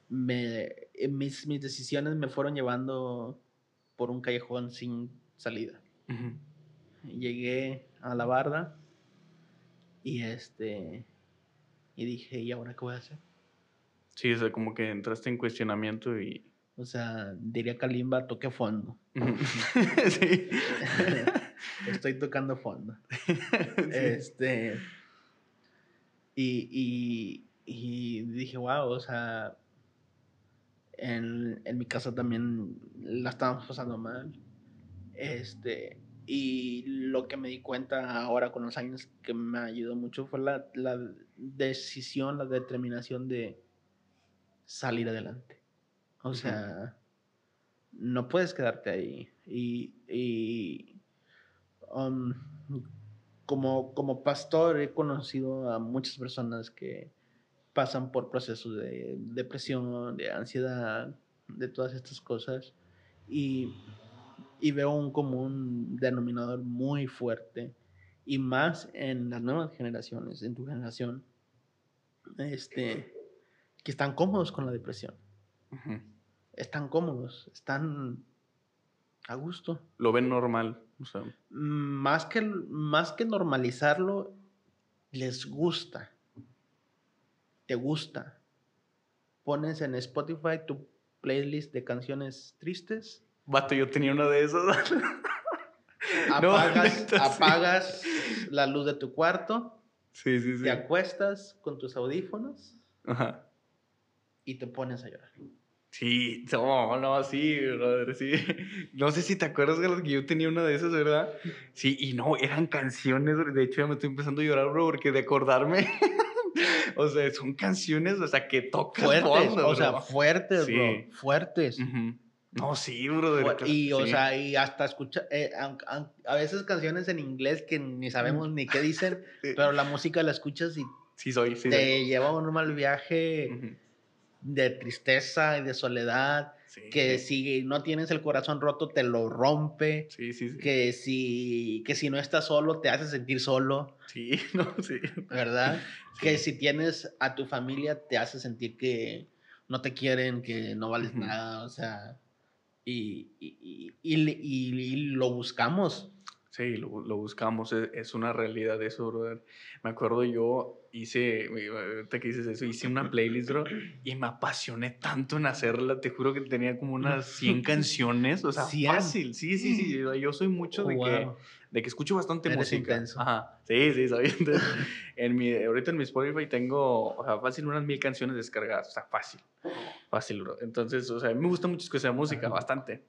Speaker 2: me, eh, mis, mis decisiones me fueron llevando por un callejón sin salida. Llegué a la barda y este y dije, ¿y ahora qué voy a hacer?
Speaker 1: Sí, o sea, como que entraste en cuestionamiento y...
Speaker 2: O sea, diría Kalimba, toqué fondo. sí. Estoy tocando fondo. Este... Y, dije, wow, o sea, en, mi casa también la estábamos pasando mal. Este, y lo que me di cuenta ahora con los años que me ayudó mucho fue la, decisión, la determinación de salir adelante. O sea, no puedes quedarte ahí. Y, y um, como, como pastor he conocido a muchas personas que pasan por procesos de depresión, de ansiedad, de todas estas cosas. Y, y veo un común denominador muy fuerte. Y más en las nuevas generaciones, en tu generación, este, que están cómodos con la depresión. Están cómodos, están a gusto.
Speaker 1: Lo ven normal.
Speaker 2: más, que, más que normalizarlo, les gusta. Te gusta. Pones en Spotify tu playlist de canciones tristes.
Speaker 1: Vato, yo tenía una de esas.
Speaker 2: apagas, apagas la luz de tu cuarto. Sí, sí, sí. Te acuestas con tus audífonos. Ajá. Y te pones a llorar.
Speaker 1: Sí, no, no, sí, brother, sí. No sé si te acuerdas de que yo tenía una de esas, ¿verdad? Sí, y no, eran canciones, de hecho ya me estoy empezando a llorar, bro, porque de acordarme, o sea, son canciones, o sea, que tocan
Speaker 2: fuertes, o sea, fuertes, bro, fuertes.
Speaker 1: No, sí, brother.
Speaker 2: Y, o sea, y hasta escucha, eh, a, veces canciones en inglés que ni sabemos ni qué dicen, pero la música la escuchas y
Speaker 1: sí soy, sí
Speaker 2: te lleva a un mal viaje de tristeza y de soledad, que si no tienes el corazón roto te lo rompe, que si que si no estás solo te hace sentir solo.
Speaker 1: Sí, no, sí.
Speaker 2: ¿Verdad? Que si tienes a tu familia te hace sentir que no te quieren, que no vales nada, o sea, y, y, y, lo buscamos.
Speaker 1: Sí, lo, lo buscamos, es, es, una realidad eso, brother. Me acuerdo yo hice, ahorita que dices eso, hice una playlist, bro, y me apasioné tanto en hacerla, te juro que tenía como unas 100 canciones, o sea, fácil, sí, sí, sí, yo soy mucho de que de que escucho bastante música. Ajá. Sí, sí, ¿sabes? en mi, ahorita en mi Spotify tengo, o sea, fácil unas mil canciones descargadas, o sea, fácil. Fácil, bro. Entonces, o sea, me gusta mucho escuchar música, bastante.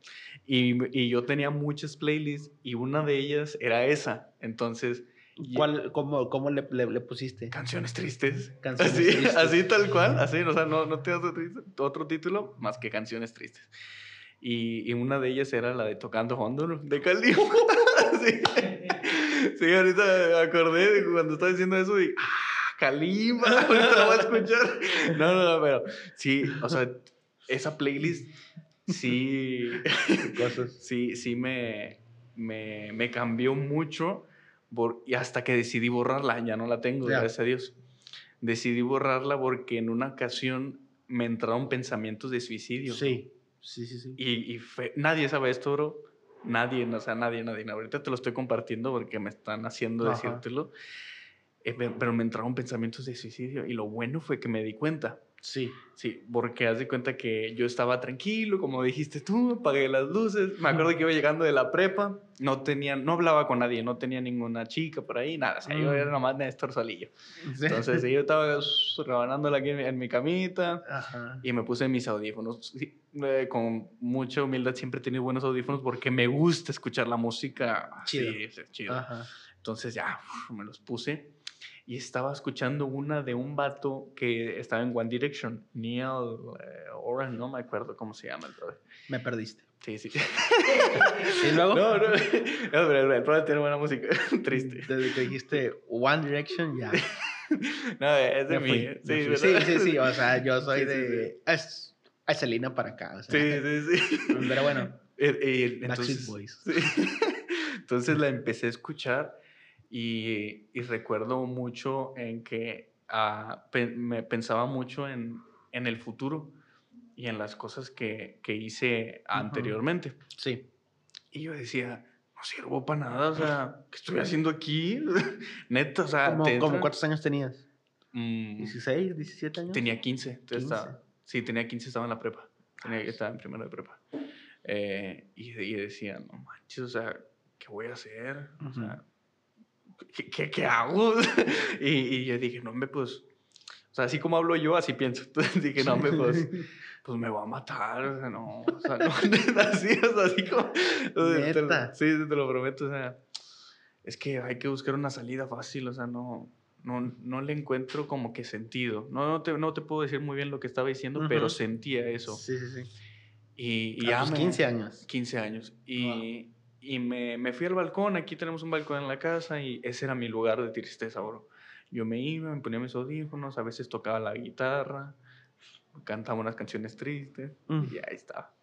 Speaker 1: Y, y yo tenía muchas playlists y una de ellas era esa. Entonces,
Speaker 2: ¿Cuál, cómo, cómo le, le, pusiste?
Speaker 1: Canciones tristes. Canciones así, tristes. Así tal cual, así, o sea, no, no te das otro, título más que canciones tristes. Y, y, una de ellas era la de Tocando Fondo de Calima. sí. sí, ahorita me acordé de cuando estaba diciendo eso y ¡ah! Calima, ahorita voy a escuchar. No, no, no, pero sí, o sea, esa playlist sí, sí, sí me, me, me cambió mucho y hasta que decidí borrarla, ya no la tengo, gracias a Dios. Decidí borrarla porque en una ocasión me entraron pensamientos de suicidio.
Speaker 2: Sí, sí, sí, sí.
Speaker 1: Y, nadie sabe esto, bro. Nadie, o sea, nadie, nadie. Ahorita te lo estoy compartiendo porque me están haciendo decírtelo. Eh, pero me entraron pensamientos de suicidio y lo bueno fue que me di cuenta.
Speaker 2: Sí.
Speaker 1: Sí, porque haz de cuenta que yo estaba tranquilo, como dijiste tú, apagué las luces. Me acuerdo que iba llegando de la prepa, no tenía, no hablaba con nadie, no tenía ninguna chica por ahí, nada. O sea, yo era mm. nomás Néstor solillo. Entonces yo estaba rebanándola aquí en, mi camita y me puse mis audífonos. Eh, con mucha humildad siempre he tenido buenos audífonos porque me gusta escuchar la música chido. Sí, chido. Entonces ya me los puse y estaba escuchando una de un vato que estaba en One Direction, Neil eh, Oran, no me acuerdo cómo se llama el brother.
Speaker 2: Me perdiste.
Speaker 1: Sí, sí.
Speaker 2: ¿Y luego?
Speaker 1: No, no, no pero el brother tiene buena música, triste.
Speaker 2: Desde que dijiste One Direction, ya.
Speaker 1: no, es de mí.
Speaker 2: Sí, sí, sí, sí, o sea, yo soy de... Es, es Selena para acá. O sea,
Speaker 1: sí, sí, sí.
Speaker 2: Pero bueno.
Speaker 1: Eh, eh, entonces, Boys. entonces la empecé a escuchar y, recuerdo mucho en que ah, me pensaba mucho en, en, el futuro y en las cosas que, que hice anteriormente.
Speaker 2: Sí.
Speaker 1: Y yo decía, no sirvo para nada, o sea, ¿qué estoy haciendo aquí? Neta, o sea...
Speaker 2: ¿Cómo, cuántos años tenías? ¿16, mm. 17 años?
Speaker 1: Tenía 15. sí, tenía 15, estaba en la prepa. Tenía, estaba en primero de prepa. Eh, y, y, decía, no manches, o sea, ¿qué voy a hacer? O sea, ¿qué, qué hago? y, y, yo dije, no, me pues, o sea, así como hablo yo, así pienso. Entonces dije, no, me pues, pues me va a matar, o sea, no, o sea, no, así, o sea, así como, sí, te lo prometo, o sea, es que hay que buscar una salida fácil, o sea, no, no, no le encuentro como que sentido. No, no, te, no te puedo decir muy bien lo que estaba diciendo, pero sentía eso.
Speaker 2: Sí, sí, sí.
Speaker 1: Y, y a
Speaker 2: 15 años.
Speaker 1: 15 años. Y, y me, me, fui al balcón, aquí tenemos un balcón en la casa y ese era mi lugar de tristeza, bro. Yo me iba, me ponía mis audífonos, a veces tocaba la guitarra, cantaba unas canciones tristes mm. y ahí estaba.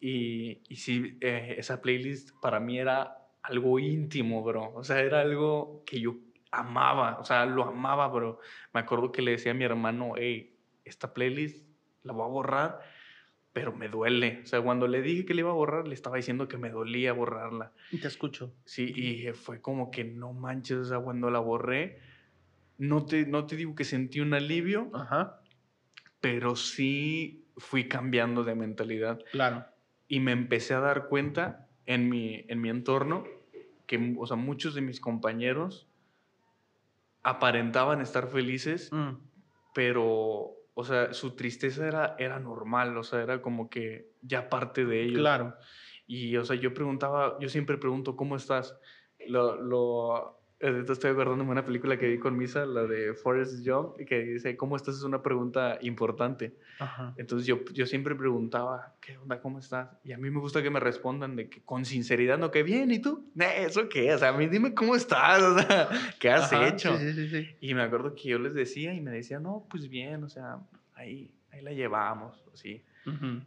Speaker 1: Y, y sí, eh, esa playlist para mí era algo íntimo, bro. O sea, era algo que yo amaba, o sea, lo amaba, bro. Me acuerdo que le decía a mi hermano, hey, esta playlist la voy a borrar pero me duele. O sea, cuando le dije que le iba a borrar, le estaba diciendo que me dolía borrarla.
Speaker 2: Y te escucho.
Speaker 1: Sí, y fue como que no manches, o sea, cuando la borré, no te, no te digo que sentí un alivio,
Speaker 2: Ajá.
Speaker 1: pero sí fui cambiando de mentalidad.
Speaker 2: Claro.
Speaker 1: Y me empecé a dar cuenta en mi, en mi entorno que, o sea, muchos de mis compañeros aparentaban estar felices, mm. pero o sea, su tristeza era, era normal, o sea, era como que ya parte de ellos.
Speaker 2: Claro.
Speaker 1: Y, o sea, yo preguntaba, yo siempre pregunto, ¿cómo estás? Lo, lo, estoy acordándome de una película que vi con Misa, la de Forrest Gump, que dice, ¿cómo estás? Es una pregunta importante.
Speaker 2: Ajá.
Speaker 1: Entonces yo, yo siempre preguntaba, ¿qué onda? ¿Cómo estás? Y a mí me gusta que me respondan de que con sinceridad, no, que bien, ¿y tú? ¿Eso qué? O sea, a mí dime cómo estás, o sea, ¿qué has hecho?
Speaker 2: Sí, sí, sí.
Speaker 1: Y me acuerdo que yo les decía y me decía, no, pues bien, o sea, ahí, ahí la llevamos, así.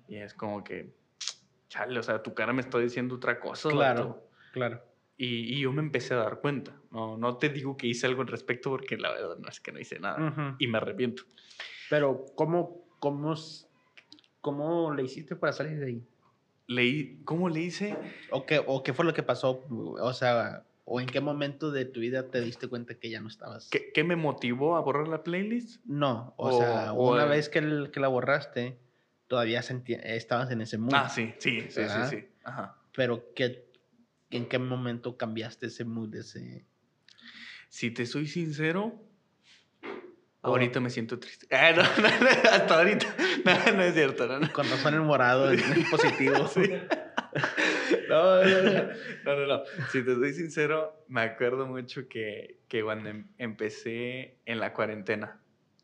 Speaker 1: Y es como que, chale, o sea, tu cara me está diciendo otra cosa.
Speaker 2: Claro, claro.
Speaker 1: Y, yo me empecé a dar cuenta. No, no te digo que hice algo al respecto porque la verdad no es que no hice nada. Y me arrepiento.
Speaker 2: Pero, ¿cómo, cómo, ¿cómo le hiciste para salir de ahí?
Speaker 1: Leí, ¿Cómo le hice?
Speaker 2: ¿O qué, ¿O qué fue lo que pasó? O sea, ¿o en qué momento de tu vida te diste cuenta que ya no estabas?
Speaker 1: ¿Qué, qué me motivó a borrar la playlist?
Speaker 2: No, o, sea, una vez que, que, la borraste, todavía sentía, estabas en ese mood.
Speaker 1: Ah, sí, sí, sí, sí, sí. Ajá.
Speaker 2: Pero, ¿qué ¿En qué momento cambiaste ese mood? Ese...
Speaker 1: Si te soy sincero, ahorita me siento triste. Ah, no, no, hasta ahorita. No, no es cierto. No,
Speaker 2: Cuando son el morado, es positivo.
Speaker 1: no, no, no, no, no, Si te soy sincero, me acuerdo mucho que, que cuando em, empecé en la cuarentena,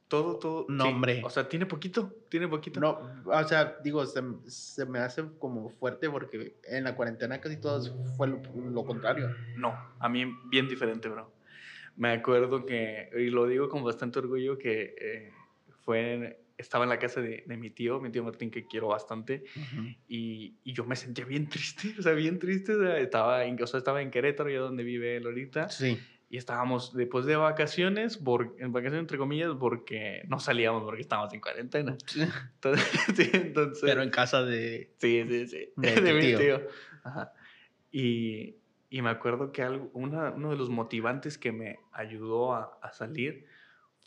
Speaker 1: todo, todo.
Speaker 2: No, hombre.
Speaker 1: O sea, tiene poquito, tiene poquito.
Speaker 2: No, o sea, digo, se, se, me hace como fuerte porque en la cuarentena casi todo fue lo, contrario.
Speaker 1: No, a mí bien diferente, bro. Me acuerdo que, y lo digo con bastante orgullo, que eh, fue estaba en la casa de, de, mi tío, mi tío Martín, que quiero bastante, y, y, yo me sentía bien triste, o sea, bien triste, o sea, estaba, en, o sea, estaba en Querétaro, ya donde vive él ahorita,
Speaker 2: sí.
Speaker 1: y estábamos después de vacaciones, por, en vacaciones entre comillas, porque no salíamos, porque estábamos en cuarentena. Sí. Entonces, sí, entonces,
Speaker 2: Pero en casa de...
Speaker 1: Sí, sí, sí, de, de mi tío. Ajá. Y, y, me acuerdo que algo, una, uno de los motivantes que me ayudó a, a salir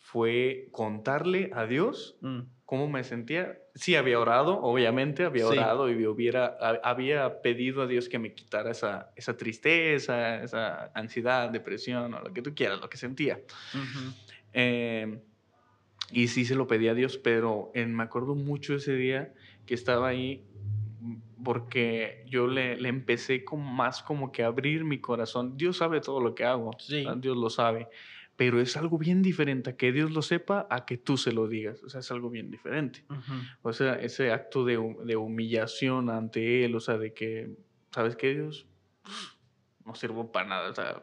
Speaker 1: fue contarle a Dios mm. cómo me sentía. Sí, había orado, obviamente, había orado y hubiera, había pedido a Dios que me quitara esa, esa tristeza, esa ansiedad, depresión o lo que tú quieras, lo que sentía. Em, y sí se lo pedí a Dios, pero en, me acuerdo mucho ese día que estaba ahí porque yo le, le, empecé con más como que abrir mi corazón. Dios sabe todo lo que hago,
Speaker 2: sí.
Speaker 1: Dios lo sabe pero es algo bien diferente a que Dios lo sepa a que tú se lo digas. O sea, es algo bien diferente. O sea, ese acto de, de, humillación ante Él, o sea, de que, ¿sabes qué, Dios? No sirvo para nada, o sea,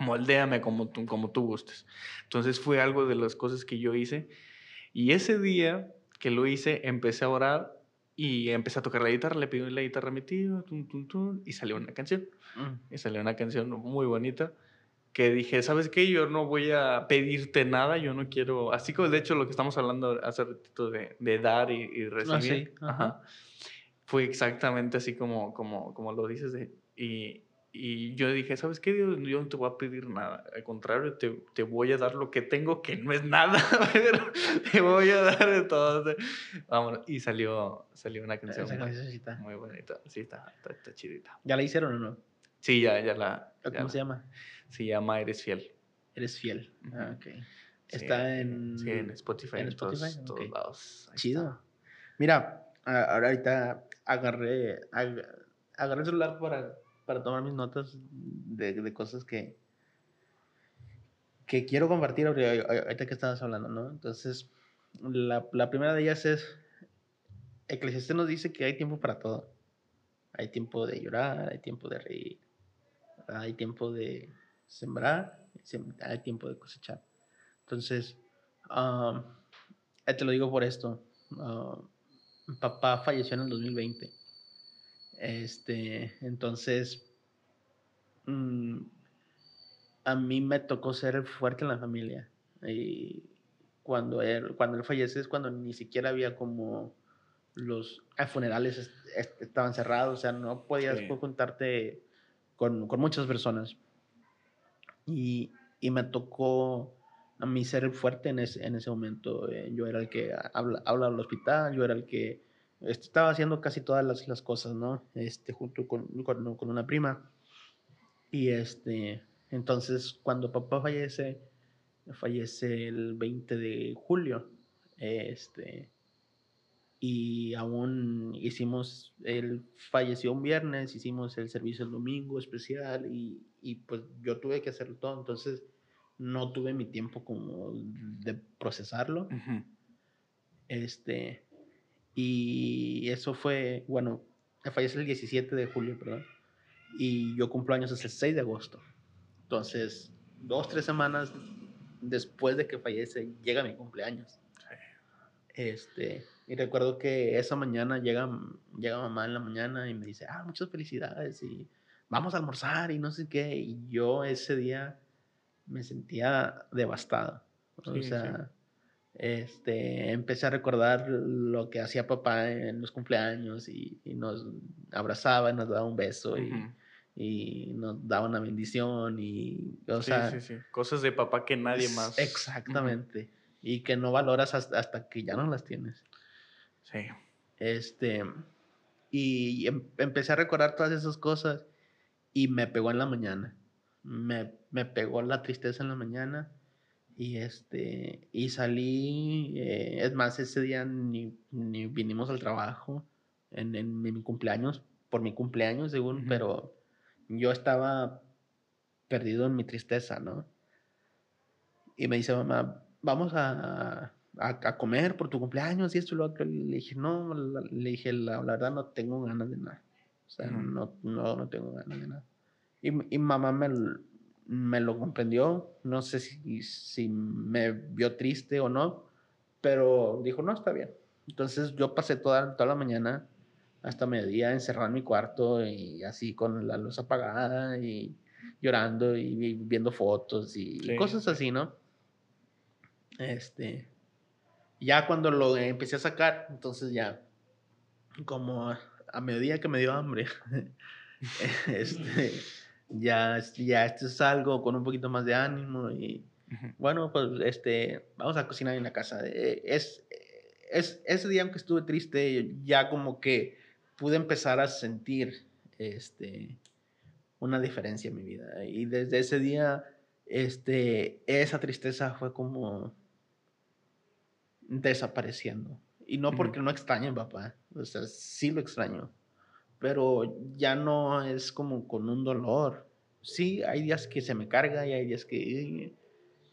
Speaker 1: moldéame como tú, como tú gustes. Entonces fue algo de las cosas que yo hice. Y ese día que lo hice, empecé a orar y empecé a tocar la guitarra, le pedí la guitarra a mi tío, y salió una canción. Mm. Y salió una canción muy bonita que dije, ¿sabes qué? Yo no voy a pedirte nada, yo no quiero, así como de hecho lo que estamos hablando hace ratito de, de dar y, y recibir,
Speaker 2: ah, Ajá.
Speaker 1: fue exactamente así como, como, como lo dices. De, y, y yo dije, ¿sabes qué? Dios, yo no te voy a pedir nada, al contrario, te, te voy a dar lo que tengo, que no es nada, pero te voy a dar de todo. Vamos, y salió, salió una canción muy, muy, bonita, sí, está, está, está, chidita.
Speaker 2: ¿Ya la hicieron o no?
Speaker 1: Sí, ya, ya la...
Speaker 2: ¿Cómo
Speaker 1: ya
Speaker 2: se llama?
Speaker 1: Se llama Eres Fiel.
Speaker 2: Eres Fiel. Ah, ok. Está en...
Speaker 1: Sí, en Spotify.
Speaker 2: En Spotify.
Speaker 1: Todos, todos lados.
Speaker 2: Ahí Chido. Está. Mira, ahorita agarré, agarré el celular para, para tomar mis notas de, de cosas que, que quiero compartir ahorita que estabas hablando, ¿no? Entonces, la, la primera de ellas es, Eclesiastes nos dice que hay tiempo para todo. Hay tiempo de llorar, hay tiempo de reír, hay tiempo de sembrar, hay tiempo de cosechar. Entonces, um, te lo digo por esto. Uh, papá falleció en el 2020. Este, entonces, um, a mí me tocó ser fuerte en la familia. Y cuando él, cuando él fallece es cuando ni siquiera había como los funerales estaban cerrados, o sea, no podías sí. contarte con, con, muchas personas. Y, y, me tocó a mí ser fuerte en ese, en ese momento. Eh, yo era el que habla, habla al hospital, yo era el que estaba haciendo casi todas las, las cosas, ¿no? Este, junto con, con, con, una prima. Y este, entonces, cuando papá fallece, fallece el 20 de julio, este, y aún hicimos, él falleció un viernes, hicimos el servicio el domingo especial y, y pues yo tuve que hacerlo todo, entonces no tuve mi tiempo como de procesarlo. Uh -huh. Este, y eso fue, bueno, fallece el 17 de julio, perdón, y yo cumplo años el 6 de agosto. Entonces, dos, tres semanas después de que fallece, llega mi cumpleaños. Este, y recuerdo que esa mañana llega, llega mamá en la mañana y me dice, ah, muchas felicidades y vamos a almorzar y no sé qué. Y yo ese día me sentía devastado. Sí, o sea, sí. este, empecé a recordar lo que hacía papá en los cumpleaños y, y nos abrazaba y nos daba un beso uh -huh. y, y, nos daba una bendición y, o
Speaker 1: sí,
Speaker 2: sea...
Speaker 1: Sí, sí, cosas de papá que nadie más...
Speaker 2: Exactamente. Uh -huh. Y que no valoras hasta, hasta que ya no las tienes.
Speaker 1: Sí.
Speaker 2: Este, y em, empecé a recordar todas esas cosas y me pegó en la mañana. Me, me pegó la tristeza en la mañana y este, y salí, eh, es más, ese día ni, ni vinimos al trabajo en, mi cumpleaños por mi cumpleaños, según, pero yo estaba perdido en mi tristeza, ¿no? Y me dice mamá, vamos a, a, comer por tu cumpleaños y esto y lo otro. Le dije, no, le dije, la, verdad no tengo ganas de nada. O sea, no, no, no tengo ganas de nada. Y, y mamá me, me lo comprendió. No sé si, si me vio triste o no, pero dijo, no, está bien. Entonces yo pasé toda, toda la mañana hasta mediodía encerrado en mi cuarto y así con la luz apagada y llorando y viendo fotos y cosas así, ¿no? Este, ya cuando lo empecé a sacar, entonces ya, como a, mediodía que me dio hambre, este, ya, ya salgo con un poquito más de ánimo y bueno, pues este, vamos a cocinar en la casa. Eh, es, es, ese día aunque estuve triste, ya como que pude empezar a sentir este, una diferencia en mi vida. Y desde ese día, este, esa tristeza fue como desapareciendo. Y no porque no extrañe papá, o sea, sí lo extraño, pero ya no es como con un dolor. Sí, hay días que se me carga y hay días que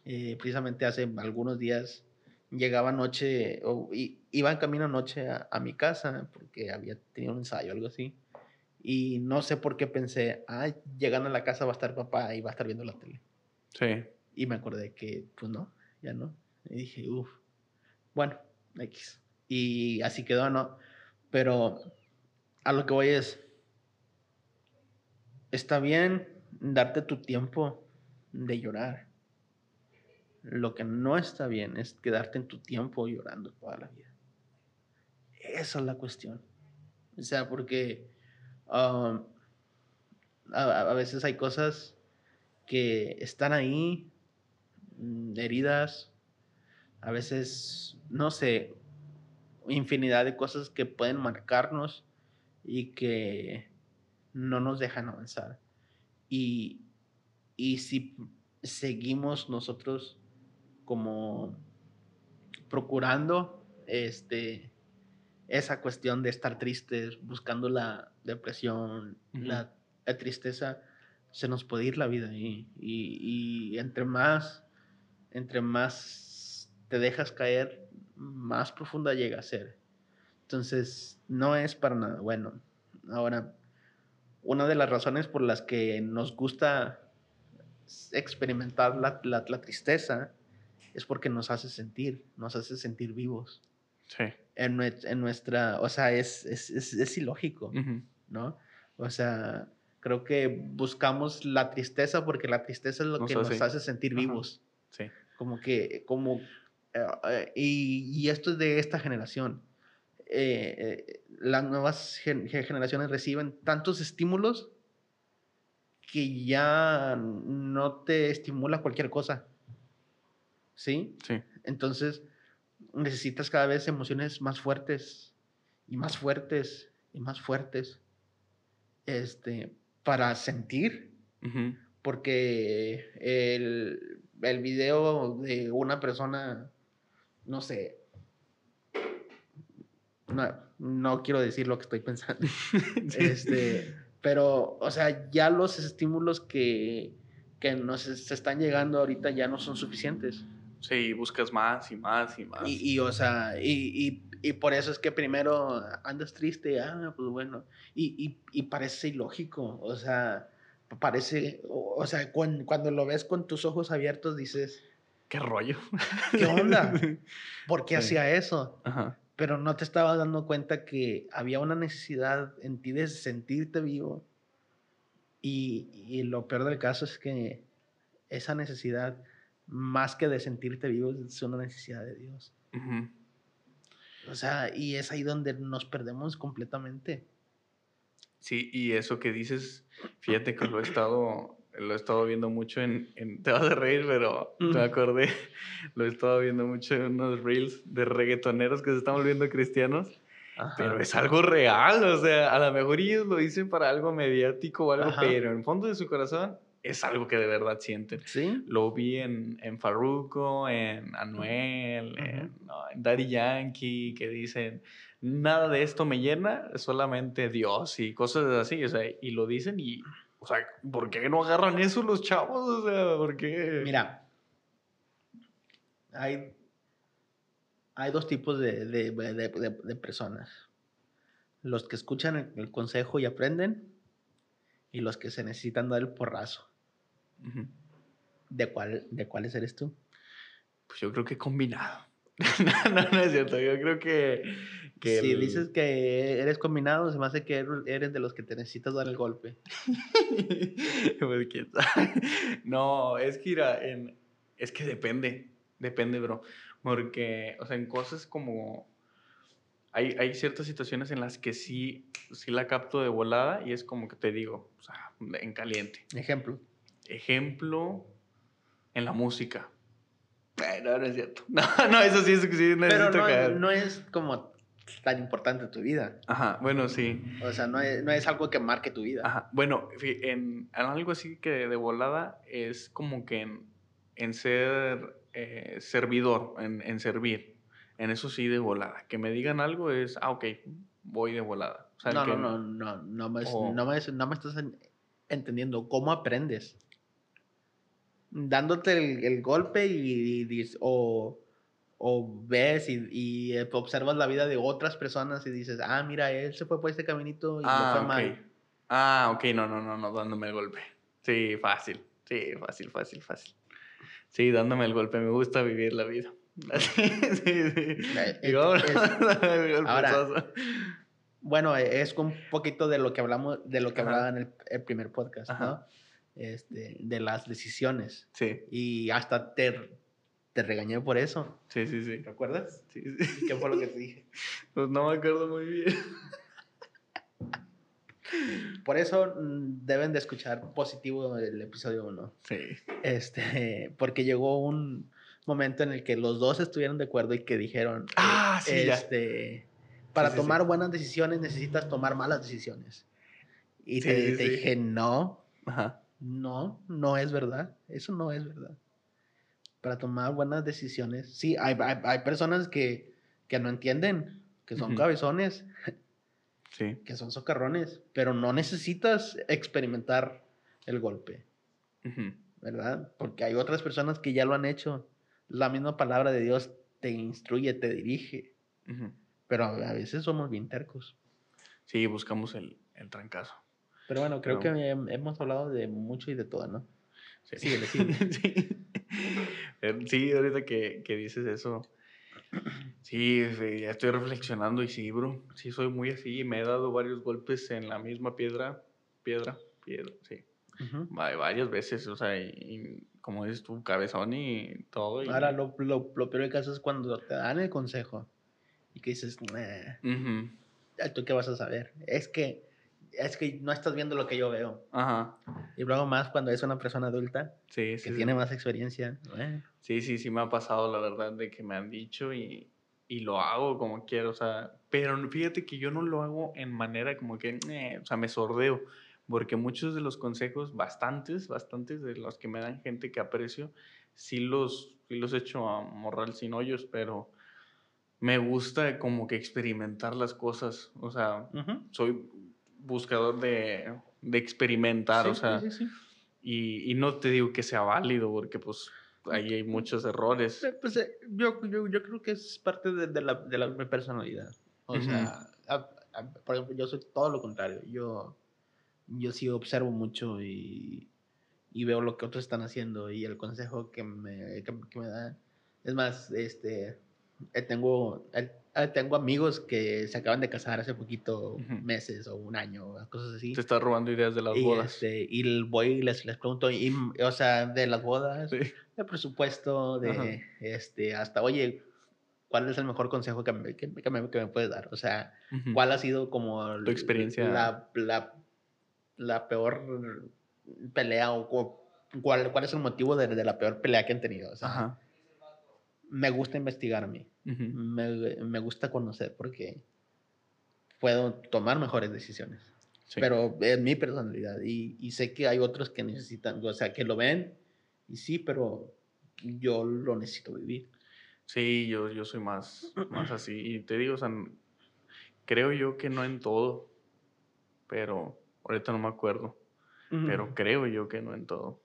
Speaker 2: eh, precisamente hace algunos días llegaba noche, o iba en camino noche a, a, mi casa porque había tenido un ensayo o algo así. Y no sé por qué pensé, ah, llegando a la casa va a estar papá y va a estar viendo la tele. Sí. Y me acordé que, pues no, ya no. Y dije, uff, bueno, X. Y así quedó, ¿no? Pero a lo que voy es, está bien darte tu tiempo de llorar. Lo que no está bien es quedarte en tu tiempo llorando toda la vida. Esa es la cuestión. O sea, porque um, a, veces hay cosas que están ahí, mm, heridas, a veces, no sé, infinidad de cosas que pueden marcarnos y que no nos dejan avanzar. Y, y si seguimos nosotros como procurando este, esa cuestión de estar tristes, buscando la depresión, la, tristeza, se nos puede ir la vida ahí. Y, y entre más, entre más te dejas caer, más profunda llega a ser. Entonces, no es para nada bueno. Ahora, una de las razones por las que nos gusta experimentar la, la, tristeza es porque nos hace sentir, nos hace sentir vivos. Sí. En, en nuestra, o sea, es, es, es, ilógico, ¿no? O sea, creo que buscamos la tristeza porque la tristeza es lo que nos hace sentir vivos. Sí. Como que, como eh, y, esto es de esta generación. Eh, eh, las nuevas generaciones reciben tantos estímulos que ya no te estimula cualquier cosa. ¿Sí? Sí. Entonces necesitas cada vez emociones más fuertes y más fuertes y más fuertes este, para sentir. Porque el, el video de una persona no sé, no, no quiero decir lo que estoy pensando. Este, pero, o sea, ya los estímulos que, que nos están llegando ahorita ya no son suficientes.
Speaker 1: Sí, buscas más y más y más.
Speaker 2: Y, o sea, y, y, por eso es que primero andas triste, ah, pues bueno, y, y, parece ilógico, o sea, parece, o, sea, cuando, cuando, lo ves con tus ojos abiertos dices,
Speaker 1: ¿Qué rollo?
Speaker 2: ¿Qué onda? ¿Por qué hacía eso? Pero no te estabas dando cuenta que había una necesidad en ti de sentirte vivo. Y, lo peor del caso es que esa necesidad, más que de sentirte vivo, es una necesidad de Dios. O sea, y es ahí donde nos perdemos completamente.
Speaker 1: Sí, y eso que dices, fíjate que lo he estado lo he estado viendo mucho en, te vas a reír, pero me acordé, lo he estado viendo mucho en unos reels de reggaetoneros que se están volviendo cristianos, pero es algo real, o sea, a lo mejor ellos lo dicen para algo mediático o algo, pero en el fondo de su corazón es algo que de verdad sienten.
Speaker 2: Sí.
Speaker 1: Lo vi en, en Farruko, en Anuel, en, no, en Daddy Yankee, que dicen, nada de esto me llena, solamente Dios y cosas así, o sea, y lo dicen y, o sea, ¿por qué no agarran eso los chavos? O sea, ¿por qué?
Speaker 2: Mira, hay, hay dos tipos de, de, de, de personas. Los que escuchan el, el, consejo y aprenden y los que se necesitan dar el porrazo. ¿De, cuál, ¿De cuáles eres tú?
Speaker 1: Pues yo creo que combinado. no, no, no es cierto, yo creo que... que
Speaker 2: si
Speaker 1: el-
Speaker 2: dices que eres combinado, se me hace que er- eres de los que te necesitas dar el golpe.
Speaker 1: Pues, quién sabe. No, es que mira, en- es que depende, depende, bro. Porque, o sea, en cosas como... Hay, hay ciertas situaciones en las que sí, sí la capto de volada y es como que te digo, o sea, en caliente.
Speaker 2: Ejemplo.
Speaker 1: Ejemplo, en la música. No, no es cierto. No, no, eso sí, eso sí necesito
Speaker 2: Pero no,
Speaker 1: caer.
Speaker 2: no es como tan importante tu vida.
Speaker 1: Ajá, bueno, sí.
Speaker 2: O sea, no es, no es algo que marque tu vida.
Speaker 1: Ajá. Bueno, en, en algo así que de volada es como que en, en ser eh, servidor, en, en servir. En eso sí de volada. Que me digan algo es, ah, ok, voy de volada. O sea, el
Speaker 2: no,
Speaker 1: que-
Speaker 2: no, no, no, no me, no me, no me estás en- entendiendo cómo aprendes. Dándote el, el golpe y, o, o ves y, y, eh, observas la vida de otras personas y dices, ah, mira, él se fue por este caminito y
Speaker 1: Ah,
Speaker 2: fue
Speaker 1: ok.
Speaker 2: mal.
Speaker 1: Ah, ok, no, no, no, no, dándome el golpe. Sí, fácil. Sí, fácil, fácil, fácil. Sí, dándome el golpe. Me gusta vivir la vida. sí, sí, sí.
Speaker 2: Eh,
Speaker 1: Digo,
Speaker 2: es- ahora. Bueno, es un poquito de lo que hablamos, de lo que
Speaker 1: Ajá.
Speaker 2: hablaba en el, el primer podcast, ¿no? Este, de las decisiones.
Speaker 1: Sí,
Speaker 2: Y hasta te, te regañé por eso.
Speaker 1: sí, sí, sí.
Speaker 2: ¿Te acuerdas?
Speaker 1: Sí, sí.
Speaker 2: ¿Qué fue lo que te dije?
Speaker 1: Pues no me acuerdo muy bien.
Speaker 2: Por eso mm, deben de escuchar positivo el episodio 1.
Speaker 1: Sí.
Speaker 2: Este, porque llegó un momento en el que los dos estuvieron de acuerdo y que dijeron,
Speaker 1: Ah, sí, ya.
Speaker 2: este, para
Speaker 1: Sí,
Speaker 2: tomar
Speaker 1: sí.
Speaker 2: buenas decisiones necesitas tomar malas decisiones. Y te, dije, no,
Speaker 1: Ajá.
Speaker 2: No, no es verdad. Eso no es verdad. Para tomar buenas decisiones, sí, hay, hay, hay personas que, que no entienden, que son cabezones,
Speaker 1: Sí.
Speaker 2: que son socarrones, pero no necesitas experimentar el golpe. ¿verdad? Porque hay otras personas que ya lo han hecho. La misma palabra de Dios te instruye, te dirige, pero a a veces somos bien tercos.
Speaker 1: Sí, buscamos el, el trancazo.
Speaker 2: Pero bueno, creo que hem- hemos hablado de mucho y de todo, ¿no?
Speaker 1: Sí.
Speaker 2: Síguele, síguele.
Speaker 1: sí. Sí, ahorita que, que dices eso. Sí, sí, ya estoy reflexionando y sí, bro. Sí, soy muy así me he dado varios golpes en la misma piedra. Piedra, piedra, sí.
Speaker 2: Ujú.
Speaker 1: Va- Varias veces, o sea, y, y como dices tú, cabezón y todo. y-
Speaker 2: Ahora, lo, lo, lo peor del caso es cuando te dan el consejo y que dices, "Nah,
Speaker 1: Ujú.
Speaker 2: ¿tú qué vas a saber? Es que, es que no estás viendo lo que yo veo.
Speaker 1: Ajá.
Speaker 2: Y luego más cuando es una persona adulta
Speaker 1: Sí,
Speaker 2: que
Speaker 1: sí. sí.
Speaker 2: tiene más experiencia. "Eh,
Speaker 1: Sí, sí, sí me ha pasado, la verdad, de que me han dicho y, y lo hago como quiero, o sea, pero fíjate que yo no lo hago en manera como que, "Eh", o sea, me sordeo, porque muchos de los consejos, bastantes, bastantes de los que me dan gente que aprecio, sí los, sí los echo a morral sin hoyos, pero me gusta como que experimentar las cosas, o sea,
Speaker 2: ujú".
Speaker 1: soy buscador de, de experimentar, o
Speaker 2: Sí,
Speaker 1: sea,
Speaker 2: sí, sí,
Speaker 1: y, y no te digo que sea válido, porque pues ahí hay muchos errores.
Speaker 2: Eh, Pues eh, yo, yo, yo creo que es parte de, de la, de la mi personalidad. O
Speaker 1: Ujú.
Speaker 2: sea, a- a- por ejemplo, yo soy todo lo contrario. Yo, yo sí observo mucho y, y veo lo que otros están haciendo y el consejo que me, que, que me dan. Es más, este, eh, tengo, tengo amigos que se acaban de casar hace poquito,
Speaker 1: Ujú.
Speaker 2: meses o un año, cosas así.
Speaker 1: Te estás robando ideas de las
Speaker 2: y,
Speaker 1: bodas.
Speaker 2: este, y voy y les, les pregunto, y, o sea, de las bodas,
Speaker 1: Sí.
Speaker 2: de presupuesto, de
Speaker 1: Ajá.
Speaker 2: este, hasta, oye, ¿cuál es el mejor consejo que me, que, que me, que me puedes dar? O sea,
Speaker 1: Ujú.
Speaker 2: ¿cuál ha sido como
Speaker 1: Tu experiencia.
Speaker 2: La, la, la peor pelea o cu- cuál, cuál es el motivo de, de la peor pelea que han tenido? O sea,
Speaker 1: Ajá.
Speaker 2: Me gusta investigar a mí, me, me gusta conocer porque puedo tomar mejores decisiones. Pero es mi personalidad y, y, sé que hay otros que necesitan, o sea, que lo ven y sí, pero yo lo necesito vivir.
Speaker 1: Sí, yo, yo soy más, más así. Y te digo, o sea, creo yo que no en todo, pero ahorita no me acuerdo. Pero creo yo que no en todo.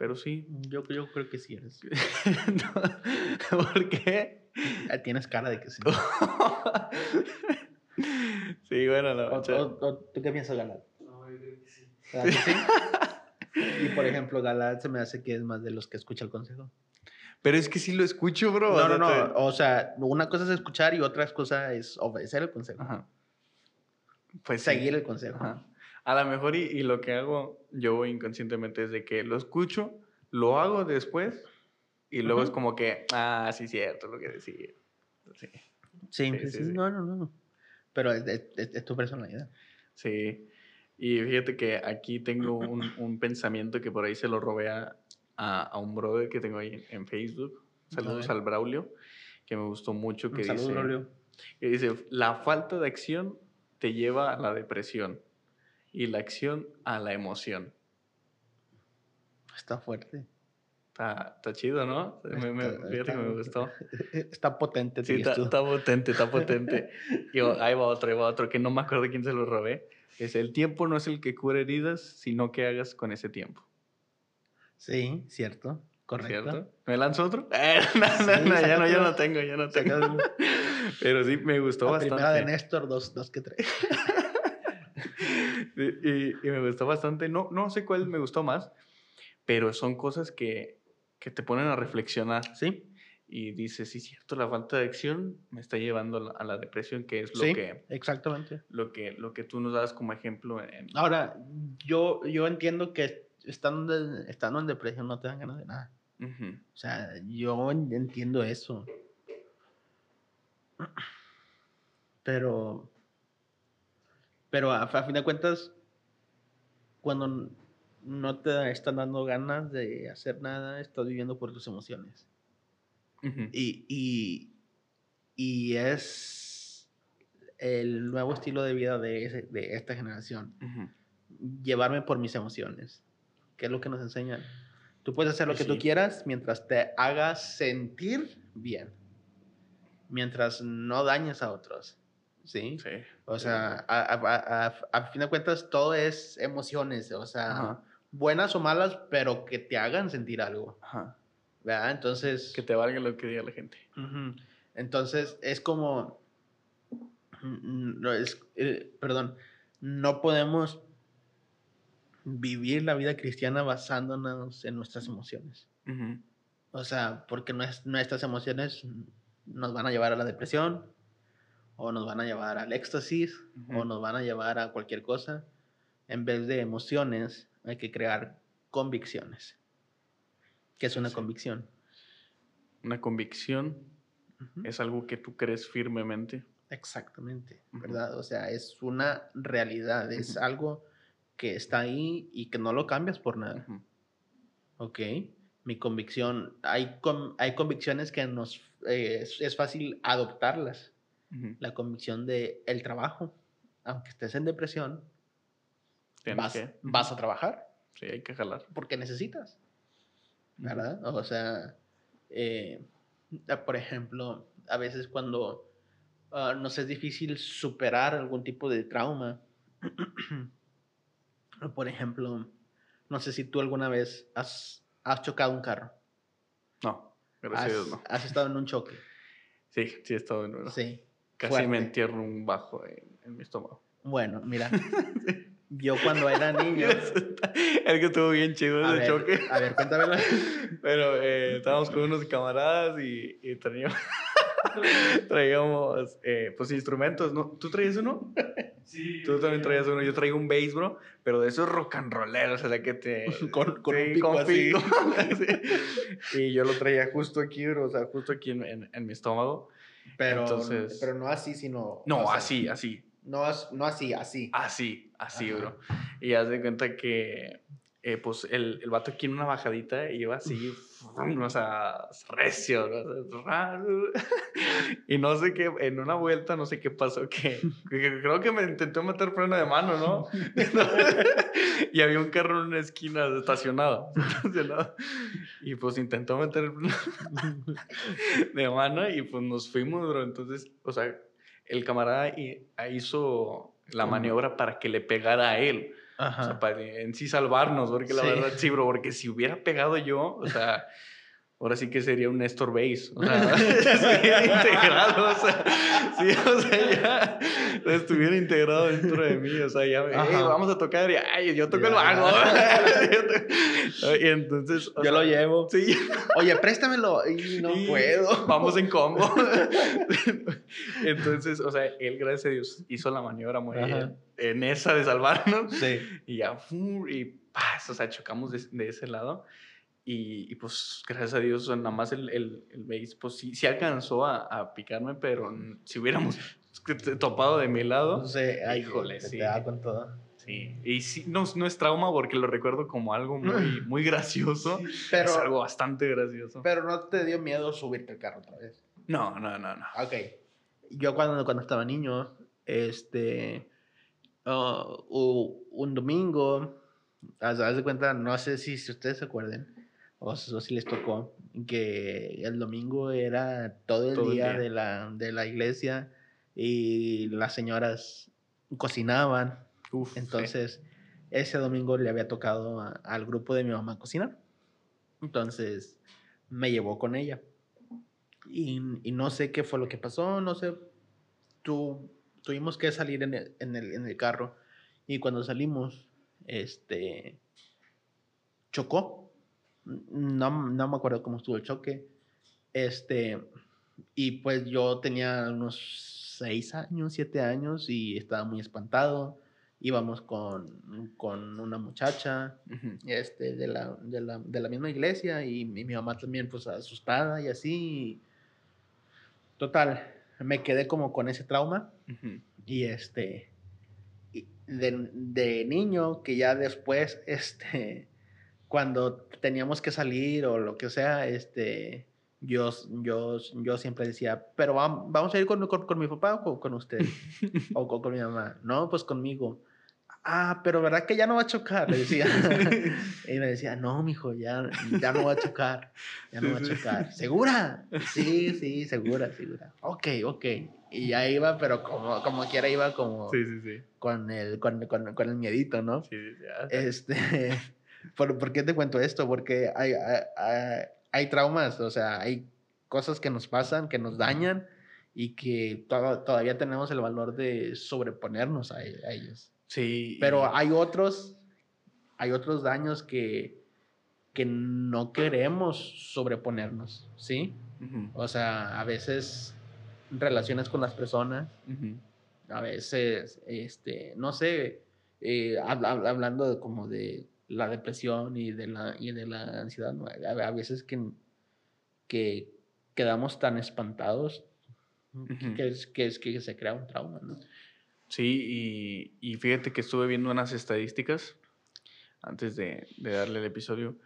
Speaker 1: Pero sí.
Speaker 2: Yo, yo creo que sí eres.
Speaker 1: ¿Por qué?
Speaker 2: Ah, tienes cara de que sí.
Speaker 1: sí, bueno, la
Speaker 2: o, ¿Tú qué piensas, Galat? No, yo creo que sí. que sí? y por ejemplo, Galat se me hace que es más de los que escucha el consejo.
Speaker 1: Pero es que sí lo escucho, bro.
Speaker 2: No, no, no. O sea, una cosa es escuchar y otra cosa es obedecer el consejo. Ajá. Pues seguir el consejo. Ajá.
Speaker 1: A lo mejor y, lo que hago yo inconscientemente es de que lo escucho, lo hago después y luego es como que, ah, sí, cierto, lo que decía.
Speaker 2: Sí. Sí, sí, no, no, no. Pero es, es, tu personalidad.
Speaker 1: Sí. Y fíjate que aquí tengo un, un pensamiento que por ahí se lo robé a, a, un brother que tengo ahí en, Facebook. Saludos al Braulio, que me gustó mucho. Que Saludos, Braulio. Que dice, la falta de acción te lleva a la depresión y la acción a la emoción.
Speaker 2: Está fuerte.
Speaker 1: Está, está chido, ¿no? me, me, fíjate que me gustó.
Speaker 2: Está potente.
Speaker 1: Sí, está, está, potente, está potente. y ahí va otro, ahí va otro, que no me acuerdo quién se lo robé. Es el tiempo no es el que cura heridas, sino que hagas con ese tiempo.
Speaker 2: Sí, cierto. Correcto. ¿Cierto?
Speaker 1: ¿Me lanzo otro? Eh, no, no, no, ya no, ya no tengo, ya no tengo. Pero sí, me gustó
Speaker 2: La
Speaker 1: bastante.
Speaker 2: Primera de Néstor, dos, dos que tres.
Speaker 1: Y, y, me gustó bastante. No, no sé cuál me gustó más, pero son cosas que, que te ponen a reflexionar.
Speaker 2: Sí.
Speaker 1: Y dices, sí, cierto, la falta de acción me está llevando a la, depresión, que es lo
Speaker 2: sí,
Speaker 1: que...
Speaker 2: exactamente.
Speaker 1: Lo que, lo que tú nos das como ejemplo. En...
Speaker 2: Ahora, yo, yo entiendo que estando, estando en depresión no te dan ganas de nada. O sea, yo entiendo eso. Pero, pero a, fin de cuentas, cuando no te están dando ganas de hacer nada, estás viviendo por tus emociones. y, y, y, es el nuevo estilo de vida de, de esta generación. Llevarme por mis emociones que es lo que nos enseñan. Tú puedes hacer lo que tú quieras mientras te hagas sentir bien. Mientras no dañes a otros. ¿Sí? Sí. O sea, a, fin de cuentas, todo es emociones. O sea, buenas o malas, pero que te hagan sentir algo. Ajá. ¿Verdad? Entonces.
Speaker 1: Que te valga lo que diga la gente.
Speaker 2: Entonces, es como. No, es, eh, perdón. No podemos vivir la vida cristiana basándonos en nuestras emociones. O sea, porque nuestras emociones nos van a llevar a la depresión, o nos van a llevar al éxtasis, o nos van a llevar a cualquier cosa. En vez de emociones, hay que crear convicciones. ¿Qué es una convicción?
Speaker 1: Una convicción es algo que tú crees firmemente.
Speaker 2: Exactamente, ¿verdad? O sea, es una realidad, es algo que está ahí y que no lo cambias por nada. Ok. Mi convicción, hay, hay convicciones que nos eh, es, fácil adoptarlas. La convicción de el trabajo, aunque estés en depresión, vas, vas a trabajar.
Speaker 1: Sí, hay que jalar.
Speaker 2: Porque necesitas. ¿Verdad? O sea, eh, por ejemplo, a veces cuando uh, nos es difícil superar algún tipo de trauma, Por ejemplo, no sé si tú alguna vez has, has chocado un carro.
Speaker 1: No, gracias a Dios no.
Speaker 2: ¿Has estado en un choque?
Speaker 1: Sí, sí he estado en uno.
Speaker 2: Sí.
Speaker 1: Casi me entierro un bajo en, mi estómago.
Speaker 2: Bueno, mira. Yo cuando era niño.
Speaker 1: es que estuvo bien chido ese choque.
Speaker 2: A ver, cuéntamelo.
Speaker 1: Pero eh, estábamos con unos camaradas y, y teníamos. traíamos eh, pues instrumentos, ¿no? ¿Tú traías uno?
Speaker 2: Sí.
Speaker 1: Tú también traías uno. Yo traigo un bass, bro, pero de esos rock and rolleros, o sea, que te...
Speaker 2: con, con un pico así.
Speaker 1: Y yo lo traía justo aquí, bro, o sea, justo aquí en, en, mi estómago.
Speaker 2: Pero, Entonces, pero no así, sino...
Speaker 1: No, así, así.
Speaker 2: No, no así, así.
Speaker 1: Así, así, bro. Y haz de cuenta que eh, pues el, el vato aquí en una bajadita iba así, o sea, recio, y no sé qué, en una vuelta, no sé qué pasó, que, creo que me intentó meter freno de mano, ¿no? y había un carro en una esquina estacionado, y pues intentó meter de mano y pues nos fuimos, bro, entonces, o sea, el camarada hizo la maniobra para que le pegara a él. O sea, para en sí salvarnos, porque la verdad sí, bro, porque si hubiera pegado yo, o sea, ahora sí que sería un Néstor Base. O sea, estuviera integrado, o sea, sí, o sea, ya estuviera integrado dentro de mí, o sea, ya, vamos a tocar, y ay, yo toco el bajo. y entonces.
Speaker 2: yo lo llevo.
Speaker 1: Sí.
Speaker 2: Oye, préstamelo. Y no puedo.
Speaker 1: Vamos en combo. entonces, o sea, él, gracias a Dios, hizo la maniobra muy bien. En esa de salvarnos. Sí. Y ya, y paz, o sea, chocamos de, de ese lado. Y, pues gracias a Dios, nada más el, el, el base, pues sí, sí alcanzó a, a, picarme, pero si hubiéramos topado de mi lado,
Speaker 2: no sé, ay, híjole, sí. Te da con todo.
Speaker 1: Sí, y sí, no, no es trauma porque lo recuerdo como algo muy, muy gracioso. pero, es algo bastante gracioso.
Speaker 2: Pero no te dio miedo subirte al carro otra vez.
Speaker 1: No, no, no, no.
Speaker 2: Ok. Yo cuando, cuando estaba niño, este, uh, un domingo, haz, de cuenta, no sé si, si ustedes se acuerden, o, si les tocó, que el domingo era todo el, día, De, la, de la iglesia y las señoras cocinaban. Entonces, ese domingo le había tocado al grupo de mi mamá cocinar. Entonces, me llevó con ella. Y, y, no sé qué fue lo que pasó, no sé. Tu, tuvimos que salir en el, en el, en el carro. Y cuando salimos, este, chocó no, no me acuerdo cómo estuvo el choque. Este, y pues yo tenía unos seis años, siete años y estaba muy espantado. Íbamos con, con una muchacha este, de, la, de, la, de, la, misma iglesia y, mi mamá también pues asustada y así. Total, me quedé como con ese trauma y este, de, de, niño que ya después, este, cuando teníamos que salir o lo que sea, este, yo, yo, yo siempre decía, pero vamos a ir con, con, mi papá o con, usted o con, mi mamá. No, pues conmigo. Ah, pero ¿verdad que ya no va a chocar? Le decía. y me decía, no, mijo, ya, ya no va a chocar. Ya no va a chocar. ¿Segura? Sí, sí, segura, segura. Ok, ok. Y ya iba, pero como, como quiera iba como...
Speaker 1: Sí, sí, sí.
Speaker 2: Con el, con, con, con el miedito, ¿no?
Speaker 1: Sí, sí,
Speaker 2: Este... ¿Por, ¿Por, qué te cuento esto? Porque hay, hay, hay, traumas, o sea, hay cosas que nos pasan, que nos dañan y que todavía tenemos el valor de sobreponernos a, ellos.
Speaker 1: Sí.
Speaker 2: Pero hay otros, hay otros daños que, que no queremos sobreponernos, ¿sí? O sea, a veces relaciones con las personas, a veces, este, no sé, eh, hablando como de la depresión y de la, y de la ansiedad. A, veces que, que quedamos tan espantados que, es, que, es, que se crea un trauma, ¿no?
Speaker 1: Sí, y, y fíjate que estuve viendo unas estadísticas antes de, de darle el episodio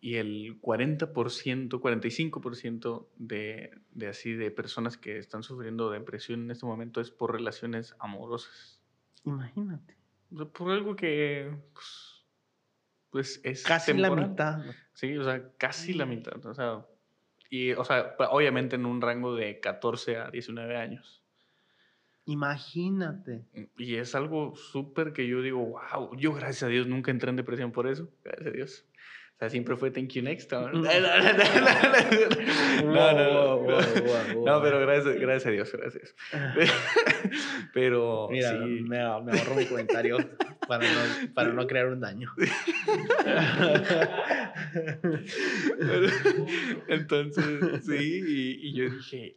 Speaker 1: y el 40%, 45% de, de así de personas que están sufriendo depresión en este momento es por relaciones amorosas.
Speaker 2: Imagínate.
Speaker 1: por algo que pues, pues es
Speaker 2: casi la mitad.
Speaker 1: Sí, o sea, casi la mitad. O sea, y, o sea, obviamente en un rango de 14 a 19 años.
Speaker 2: Imagínate.
Speaker 1: Y es algo súper que yo digo, wow, yo gracias a Dios nunca entré en depresión por eso, gracias a Dios siempre fue thank you next. No, no, no, pero gracias, gracias a Dios, gracias. Pero
Speaker 2: Mira, sí. me, ahorro mi comentario para no, para no crear un daño.
Speaker 1: Entonces, sí, y, yo dije,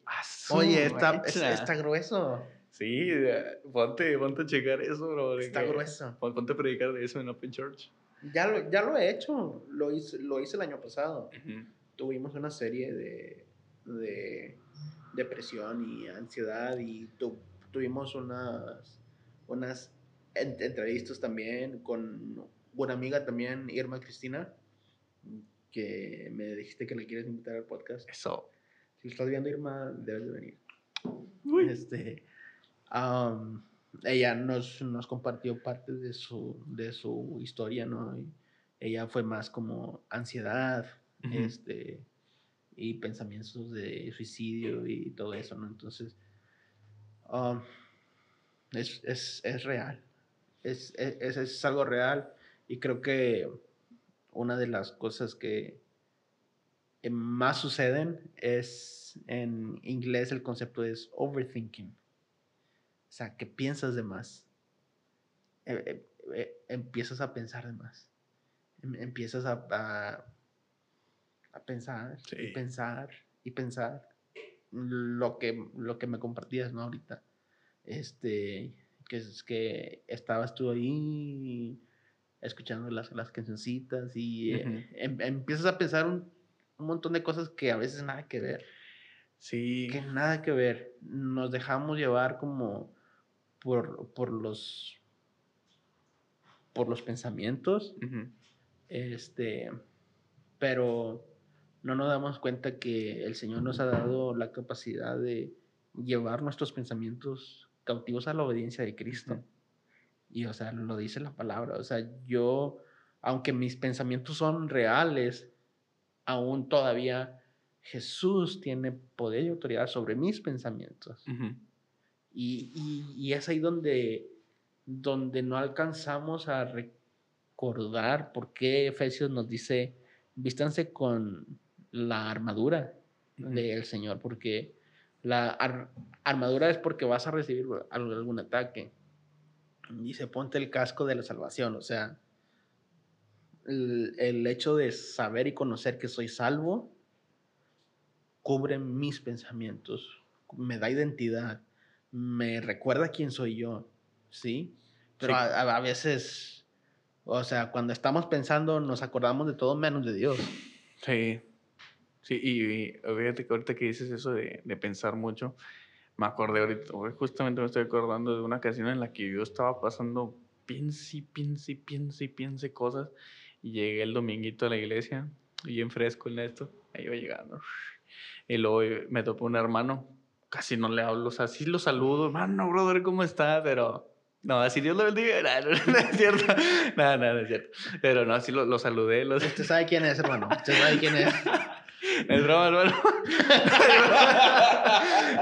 Speaker 2: oye, está, está grueso.
Speaker 1: Sí, ponte, ponte a checar eso, bro.
Speaker 2: Está grueso.
Speaker 1: Ponte a predicar de eso en Open Church.
Speaker 2: Ya lo, ya lo he hecho, lo hice, lo hice el año pasado. Tuvimos una serie de, de depresión y ansiedad y tuvimos unas, unas entrevistas también con una amiga también, Irma Cristina, que me dijiste que le quieres invitar al podcast.
Speaker 1: Eso.
Speaker 2: Si estás viendo, Irma, debes de venir. Este, ella nos, nos, compartió parte de su, de su historia, ¿no? ella fue más como ansiedad, este, y pensamientos de suicidio y todo eso, ¿no? Entonces, es, es, es, real. Es, es, es, algo real y creo que una de las cosas que más suceden es, en inglés el concepto es overthinking. O sea, que piensas de más. Eh, eh, eh, empiezas a pensar de más. Em, empiezas a, a, pensar y pensar y pensar lo que, lo que me compartías, ¿no? Ahorita. Este, que es que estabas tú ahí escuchando las, las cancioncitas y em, empiezas a pensar un, un montón de cosas que a veces nada que ver.
Speaker 1: Sí.
Speaker 2: Que nada que ver. Nos dejamos llevar como por, por los por los pensamientos. Este, pero no nos damos cuenta que el Señor nos ha dado la capacidad de llevar nuestros pensamientos cautivos a la obediencia de Cristo. Y, o sea, lo dice la palabra. O sea, yo, aunque mis pensamientos son reales, aún todavía Jesús tiene poder y autoridad sobre mis pensamientos. Y, y, es ahí donde, donde no alcanzamos a recordar por qué Efesios nos dice, vístanse con la armadura del Señor, porque la armadura es porque vas a recibir algún ataque. Dice, ponte el casco de la salvación, o sea, el, hecho de saber y conocer que soy salvo cubre mis pensamientos, me da identidad, me recuerda quién soy yo, ¿sí? Pero A, veces, o sea, cuando estamos pensando nos acordamos de todo menos de Dios.
Speaker 1: Sí, sí, y, fíjate que ahorita que dices eso de, de, pensar mucho, me acordé ahorita, justamente me estoy acordando de una ocasión en la que yo estaba pasando, piense, piense, piense, piense cosas y llegué el dominguito a la iglesia, bien fresco en esto, ahí iba llegando. Y luego me topó un hermano, casi no le hablo, o sea, sí lo saludo, hermano, brother, ¿cómo está? Pero no, así Dios lo bendiga, no, no, es cierto, nada, nada, no es cierto. Pero no, así lo, lo saludé. Los...
Speaker 2: Usted sabe quién es, hermano, usted sabe quién es.
Speaker 1: Es broma, hermano.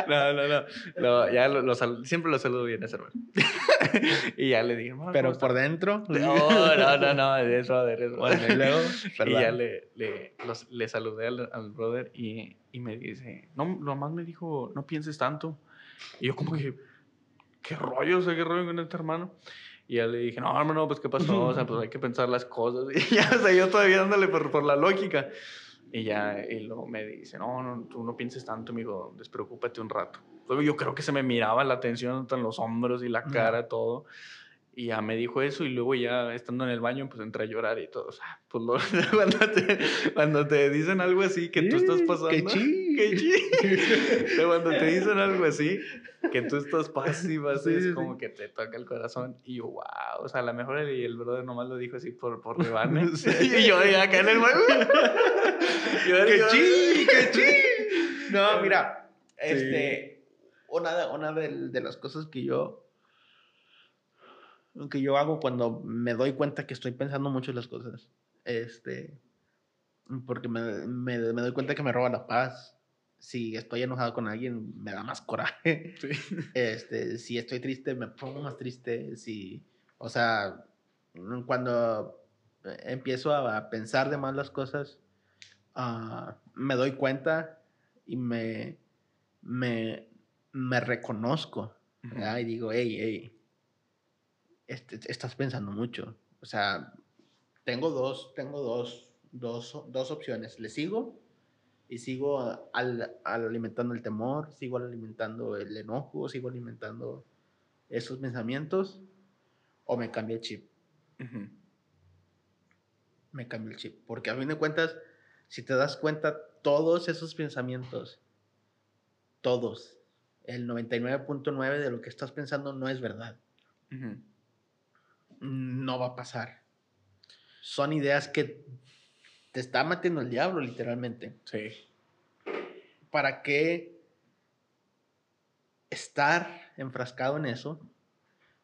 Speaker 1: No, no, no. no ya lo, lo siempre lo saludo bien ese hermano. y ya le dije,
Speaker 2: Pero por dentro.
Speaker 1: No, no, no, no, de eso, de eso. Bueno, y luego, y ya le, le, los, le saludé al, al, brother y, y me dice, no, nomás me dijo, no pienses tanto. Y yo como que, ¿qué rollo? O sea, ¿qué rollo con este hermano? Y ya le dije, no, hermano, pues, ¿qué pasó? O sea, pues hay que pensar las cosas. Y ya, o sea, yo todavía dándole por, por la lógica. Y ya, y luego me dice, no, no, tú no pienses tanto, amigo, despreocúpate un rato. Yo creo que se me miraba la atención en los hombros y la cara, todo. Y ya me dijo eso y luego ya estando en el baño, pues entré a llorar y todo. O sea, pues cuando, te, cuando te dicen algo así que tú estás pasando... ¡Qué! ¡Qué chi! cuando te dicen algo así, que tú estás pasiva, es como que te toca el corazón. Y yo, wow, o sea, a lo mejor el, el brother nomás lo dijo así por, por rebanes. y yo acá en el baño.
Speaker 2: ¡Qué chi! ¡Qué chi! No, mira, este, una, una de, de las cosas que yo que yo hago cuando me doy cuenta que estoy pensando mucho en las cosas. Este, porque me, me, me, doy cuenta que me roba la paz. Si estoy enojado con alguien, me da más coraje. Este, si estoy triste, me pongo más triste. Si, o sea, cuando empiezo a, pensar de más las cosas, uh, me doy cuenta y me, me, me reconozco. Y digo, hey, hey, este, estás pensando mucho. O sea, tengo dos, tengo dos, dos, dos opciones. Le sigo y sigo al, alimentando el temor, sigo alimentando el enojo, sigo alimentando esos pensamientos o me cambio el chip. Me cambio el chip. Porque a fin de cuentas, si te das cuenta, todos esos pensamientos, todos, el 99.9 de lo que estás pensando no es verdad no va a pasar. son ideas que te está metiendo el diablo, literalmente.
Speaker 1: Sí.
Speaker 2: ¿Para qué estar enfrascado en eso?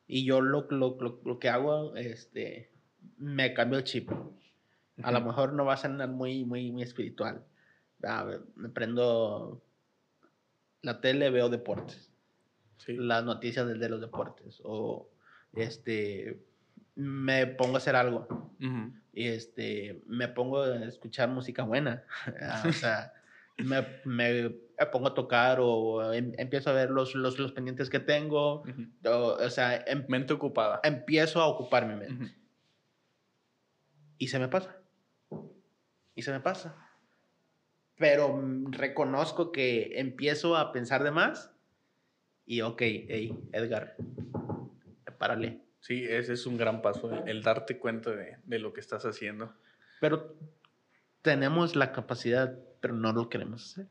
Speaker 2: Y yo lo, lo, lo, que hago, este, me cambio el chip. A lo mejor no va a ser muy, muy, muy espiritual. me prendo la tele, veo deportes. Las noticias de los deportes. O este, me pongo a hacer algo. Y este, me pongo a escuchar música buena. Ah, o sea, me, me, pongo a tocar o em, empiezo a ver los, los, los pendientes que tengo. o, sea,
Speaker 1: em, mente ocupada.
Speaker 2: Empiezo a ocuparme mente. Y se me pasa. Y se me pasa. Pero reconozco que empiezo a pensar de más. Y ok, hey, Edgar, párale
Speaker 1: Sí, ese es un gran paso, el, darte cuenta de, de, lo que estás haciendo.
Speaker 2: Pero tenemos la capacidad, pero no lo queremos hacer.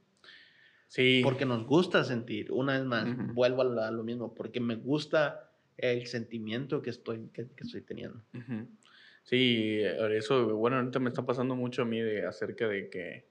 Speaker 2: Sí. Porque nos gusta sentir, una vez más, vuelvo a, lo mismo, porque me gusta el sentimiento que estoy, que, estoy teniendo.
Speaker 1: Sí, eso, bueno, ahorita me está pasando mucho a mí de acerca de que,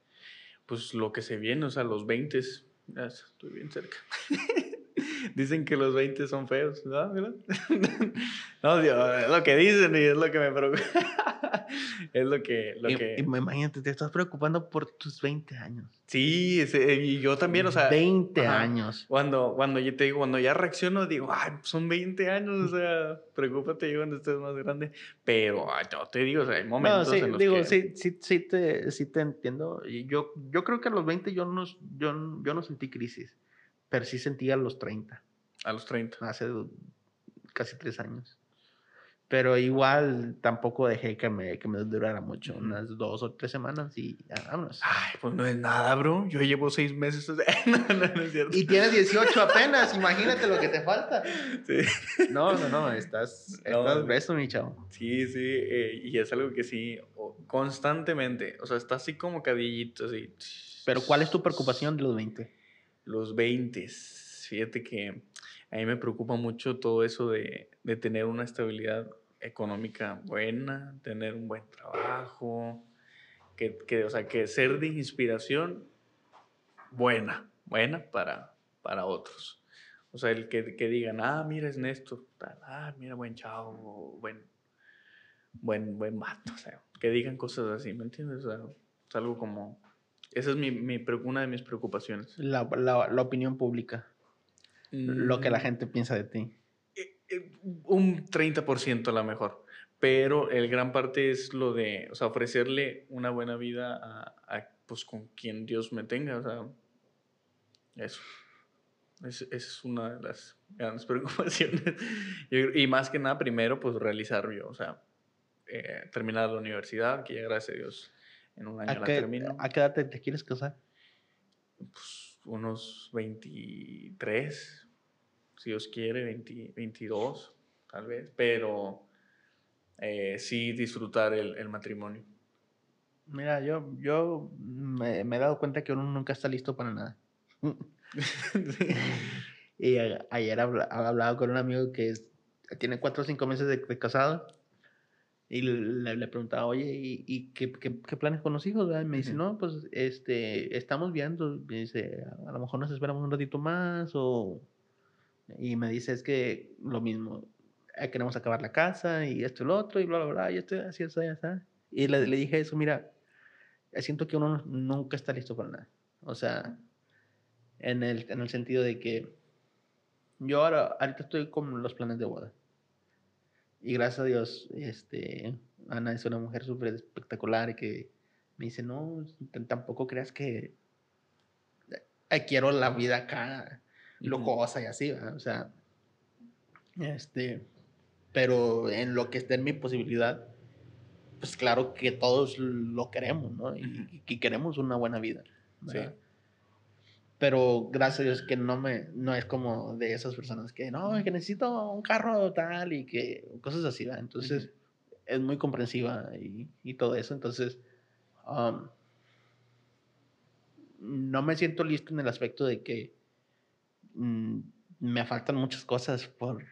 Speaker 1: pues lo que se viene, o sea, los 20, estoy bien cerca. dicen que los 20 son feos, ¿no? no, es lo que dicen y es lo que me preocupa. es lo que... Lo que...
Speaker 2: Imagínate, te estás preocupando por tus 20 años.
Speaker 1: Sí, y yo también, o sea...
Speaker 2: 20 años.
Speaker 1: Cuando, cuando yo te digo, cuando ya reacciono, digo, ay, son 20 años, o sea, preocúpate yo cuando estés más grande. Pero yo te digo, o sea, hay momentos
Speaker 2: sí,
Speaker 1: en los
Speaker 2: digo,
Speaker 1: que...
Speaker 2: sí, sí, sí, te, sí te entiendo. Yo, yo creo que a los 20 yo no, yo, yo no sentí crisis pero sí sentía a los 30.
Speaker 1: A los 30.
Speaker 2: Hace casi tres años. Pero igual tampoco dejé que me, que me durara mucho, unas dos o tres semanas y vámonos.
Speaker 1: Ay, pues no es nada, bro. Yo llevo seis meses. no, no, no es cierto.
Speaker 2: Y tienes 18 apenas, imagínate lo que te falta. Sí. No, no, no, estás, estás beso, mi chavo.
Speaker 1: Sí, sí, eh, y es algo que sí, constantemente, o sea, está así como cadillito, así.
Speaker 2: Pero ¿cuál es tu preocupación de los 20?
Speaker 1: los 20. Fíjate que a mí me preocupa mucho todo eso de, de tener una estabilidad económica buena, tener un buen trabajo, que, que, o sea, que ser de inspiración buena, buena para, para otros. O sea, el que, que digan, ah, mira, es Néstor, ah, mira, buen chavo, buen, buen, buen mato, o sea, que digan cosas así, ¿me entiendes? O sea, es algo como, esa es mi, mi, una de mis preocupaciones.
Speaker 2: La, la, la opinión pública. Lo que la mm. gente piensa de ti.
Speaker 1: Eh, un 30% a lo mejor. Pero el gran parte es lo de, o sea, ofrecerle una buena vida a, pues, con quien Dios me tenga. O sea, eso. esa es una de las grandes preocupaciones. y más que nada, primero, pues realizar yo, o sea, eh, terminar la universidad, que ya gracias a Dios en un año
Speaker 2: ¿A
Speaker 1: la
Speaker 2: qué,
Speaker 1: termino.
Speaker 2: ¿A qué edad te, quieres casar?
Speaker 1: Pues unos 23, si Dios quiere, 22, tal vez, pero eh, sí disfrutar el, el, matrimonio.
Speaker 2: Mira, yo, yo me, me, he dado cuenta que uno nunca está listo para nada. y ayer hablado con un amigo que es, tiene cuatro o cinco meses de, de casado y le, le preguntaba, oye, ¿y, y qué, qué, qué, planes con los hijos? Y me dice, no, pues este, estamos viendo. Me dice, a lo mejor nos esperamos un ratito más. O... Y me dice, es que lo mismo, eh, queremos acabar la casa y esto y lo otro y bla, bla, bla. Y esto, así, así, así. Y le, le dije eso, mira, siento que uno nunca está listo para nada. O sea, en el, en el sentido de que yo ahora, ahorita estoy con los planes de boda. Y gracias a Dios, este, Ana es una mujer súper espectacular y que me dice, no, tampoco creas que eh, quiero la vida acá lujosa y así, o sea, este, pero en lo que esté en mi posibilidad, pues claro que todos lo queremos, ¿no? Y, y queremos una buena vida. Sí pero gracias a Dios que no me no es como de esas personas que no que necesito un carro tal y que cosas así ¿verdad? entonces es muy comprensiva y, y, todo eso entonces um, no me siento listo en el aspecto de que mm, me faltan muchas cosas por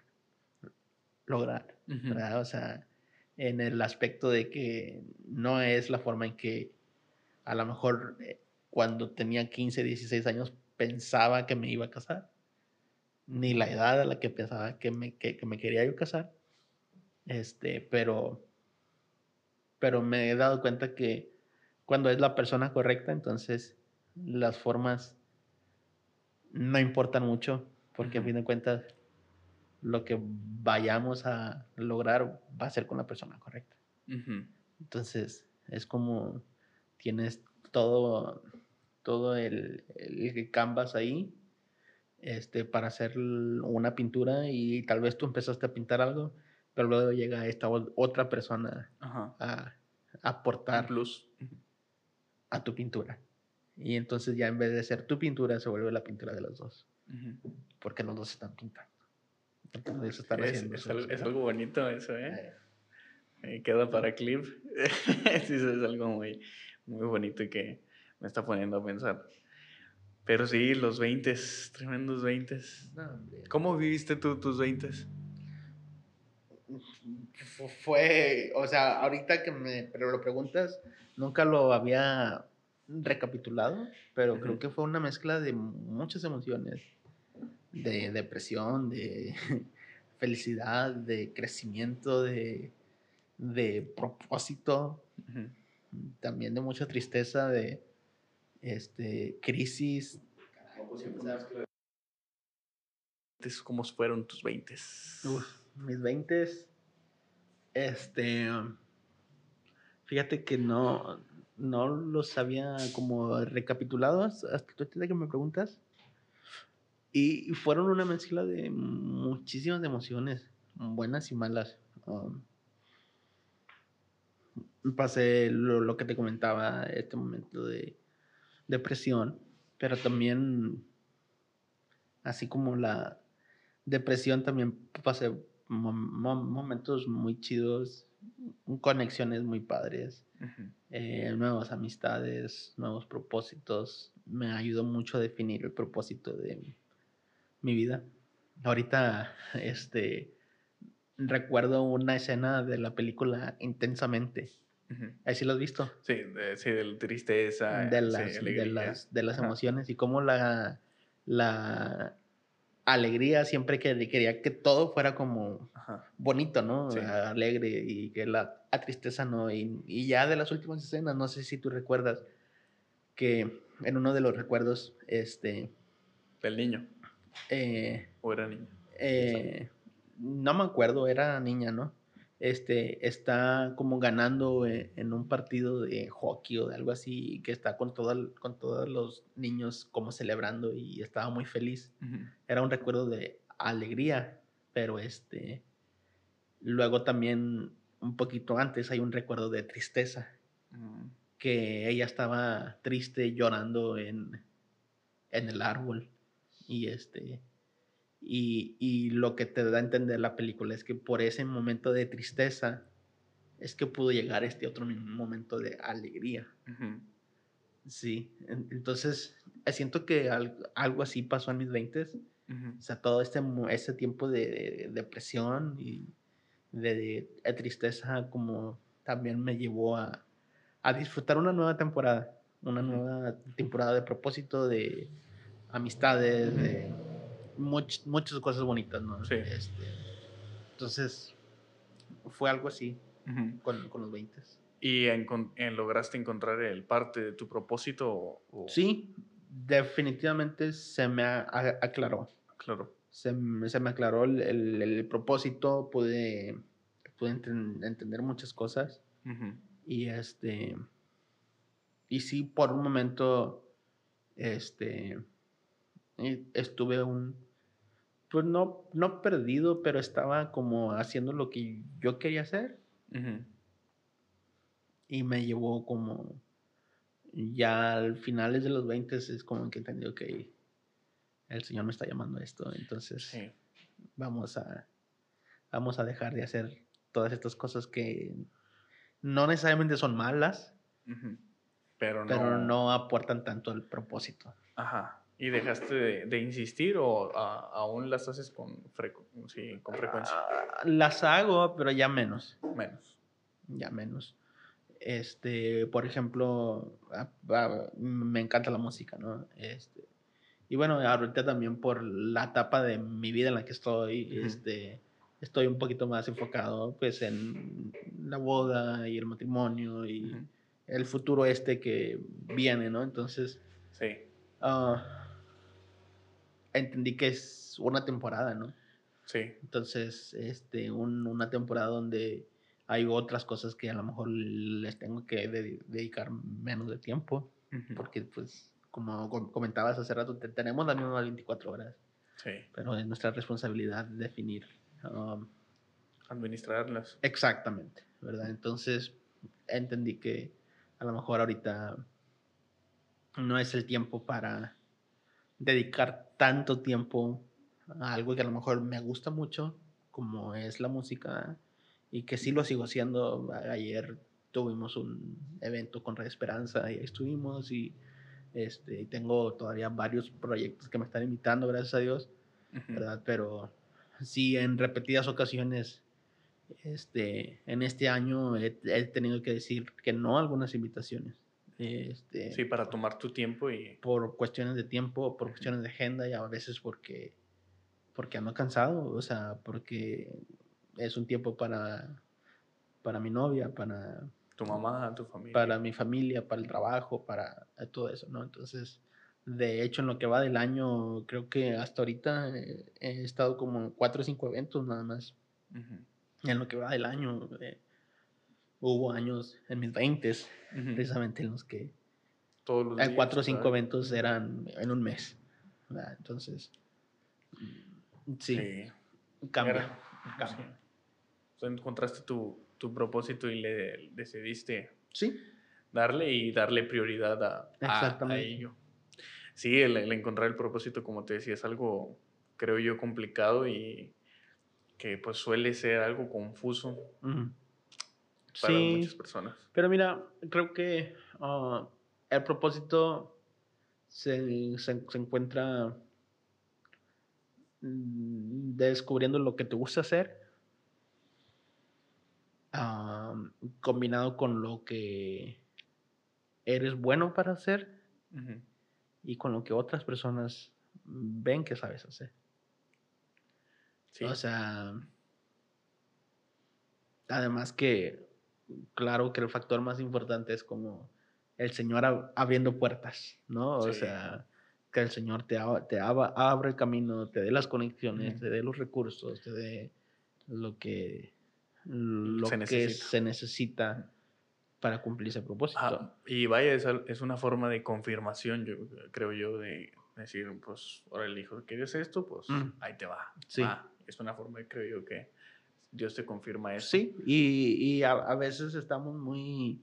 Speaker 2: lograr ¿verdad? o sea en el aspecto de que no es la forma en que a lo mejor eh, cuando tenía 15, 16 años pensaba que me iba a casar, ni la edad a la que pensaba que me, que, me quería yo casar, este, pero, pero me he dado cuenta que cuando es la persona correcta, entonces las formas no importan mucho, porque a fin de cuentas lo que vayamos a lograr va a ser con la persona correcta. Entonces, es como tienes todo, todo el, el, canvas ahí este, para hacer una pintura y tal vez tú empezaste a pintar algo, pero luego llega esta otra persona a, aportar plus. A tu pintura. Y entonces ya en vez de ser tu pintura, se vuelve la pintura de los dos. Porque los dos están pintando.
Speaker 1: es, es, algo, bonito eso, ¿eh? eh. queda para clip. sí, es algo muy, muy bonito y que me está poniendo a pensar. Pero sí, los 20, tremendos 20. ¿Cómo viviste tú tus 20?
Speaker 2: Fue, o sea, ahorita que me pero lo preguntas, nunca lo había recapitulado, pero creo que fue una mezcla de muchas emociones, de depresión, de felicidad, de crecimiento, de, de propósito, también de mucha tristeza, de este, crisis.
Speaker 1: ¿Cómo fueron tus 20?
Speaker 2: mis 20, este, fíjate que no, no los había como recapitulado hasta que me preguntas. Y fueron una mezcla de muchísimas emociones, buenas y malas. Um, pasé lo, que te comentaba, este momento de depresión, pero también, así como la depresión, también pasé momentos muy chidos, conexiones muy padres, eh, nuevas amistades, nuevos propósitos. Me ayudó mucho a definir el propósito de mi vida. Ahorita, este, recuerdo una escena de la película Intensamente Ahí sí lo has visto.
Speaker 1: Sí, de, sí, de la tristeza.
Speaker 2: De las, de las, de las emociones y cómo la, la alegría siempre que quería que todo fuera como bonito, ¿no? Alegre y que la, tristeza no. Y, y, ya de las últimas escenas, no sé si tú recuerdas que en uno de los recuerdos, este...
Speaker 1: Del niño.
Speaker 2: Eh,
Speaker 1: ¿O era niño?
Speaker 2: Eh, no me acuerdo, era niña, ¿no? Este, está como ganando e, en un partido de hockey o de algo así, que está con, con todos los niños como celebrando y estaba muy feliz. Era un recuerdo de alegría, pero este, luego también un poquito antes hay un recuerdo de tristeza, mm. que ella estaba triste llorando en, en el árbol y este y, lo que te da a entender la película es que por ese momento de tristeza es que pudo llegar este otro momento de alegría. Sí, entonces eh, siento que algo así pasó en mis 20 O sea, todo este, ese tiempo de, depresión y de, tristeza como también me llevó a, a disfrutar una nueva temporada, una nueva temporada de propósito, de amistades, de muchas cosas bonitas, ¿no? Sí. Este, entonces, fue algo así con, con, los 20.
Speaker 1: ¿Y en, lograste encontrar el parte de tu propósito?
Speaker 2: Sí, definitivamente se me aclaró.
Speaker 1: Claro.
Speaker 2: Se, se me aclaró el, el, propósito, pude, pude entender muchas cosas. Y este. Y sí, por un momento. Este. Estuve un, pues no, no perdido, pero estaba como haciendo lo que yo quería hacer. Y me llevó como, ya al finales de los 20 es como que entendió que el Señor me está llamando a esto, entonces vamos, a, vamos a dejar de hacer todas estas cosas que no necesariamente son malas, pero, no... pero no aportan tanto al propósito.
Speaker 1: Ajá. ¿Y dejaste de, insistir o aún las haces con, con frecuencia?
Speaker 2: Ah, las hago, pero ya menos.
Speaker 1: Menos.
Speaker 2: ya menos. Este, por ejemplo, ah, ah, me encanta la música, ¿no? Este, y bueno, ahorita también por la etapa de mi vida en la que estoy, este, estoy un poquito más enfocado pues en la boda y el matrimonio y el futuro este que viene, ¿no? Entonces, sí. Ah, entendí que es una temporada, ¿no? Sí. Entonces, este, una temporada donde hay otras cosas que a lo mejor les tengo que dedicar menos de tiempo, porque pues, como comentabas hace rato, tenemos las mismas 24 horas. Sí. Pero es nuestra responsabilidad definir. Um,
Speaker 1: Administrarlas.
Speaker 2: Exactamente, ¿verdad? Entonces, entendí que a lo mejor ahorita no es el tiempo para dedicar tanto tiempo a algo que a lo mejor me gusta mucho, como es la música, y que sí lo sigo haciendo. Ayer tuvimos un evento con Red Esperanza y ahí estuvimos y este, tengo todavía varios proyectos que me están invitando, gracias a Dios, ¿verdad? Pero sí, en repetidas ocasiones, este, en este año he, he tenido que decir que no a algunas invitaciones. Este,
Speaker 1: sí, para tomar tu tiempo y...
Speaker 2: Por cuestiones de tiempo, por cuestiones de agenda y a veces porque, porque ando cansado, o sea, porque es un tiempo para, para mi novia, para...
Speaker 1: Tu mamá, tu familia.
Speaker 2: Para mi familia, para el trabajo, para todo eso, ¿no? Entonces, de hecho, en lo que va del año, creo que hasta ahorita he, estado como cuatro o cinco eventos nada más. En lo que va del año. Eh, hubo años en mis 20 precisamente en los que Todos los cuatro o cinco eventos eran en un mes. Entonces, sí,
Speaker 1: cambia. cambia. encontraste tu, tu, propósito y le decidiste
Speaker 2: ¿Sí?
Speaker 1: darle y darle prioridad a, a, ello. Sí, el, encontrar el propósito, como te decía, es algo, creo yo, complicado y que pues suele ser algo confuso
Speaker 2: para muchas personas. Pero mira, creo que ah, el propósito se, se, encuentra mm, descubriendo lo que te gusta hacer, combinado con lo que eres bueno para hacer y con lo que otras personas ven que sabes hacer. O sea, además que claro que el factor más importante es como el Señor abriendo puertas, ¿no? O sea, que el Señor te, te abre el camino, te dé las conexiones, te dé los recursos, te dé lo que, lo se, que necesita. se necesita para cumplir ese propósito. Ah,
Speaker 1: y vaya, es, es, una forma de confirmación, yo creo yo, de decir, pues, ahora el hijo, ¿quieres esto? Pues mm. ahí te va. Sí. es una forma, creo yo, que Dios te confirma eso.
Speaker 2: Sí, y, a, veces estamos muy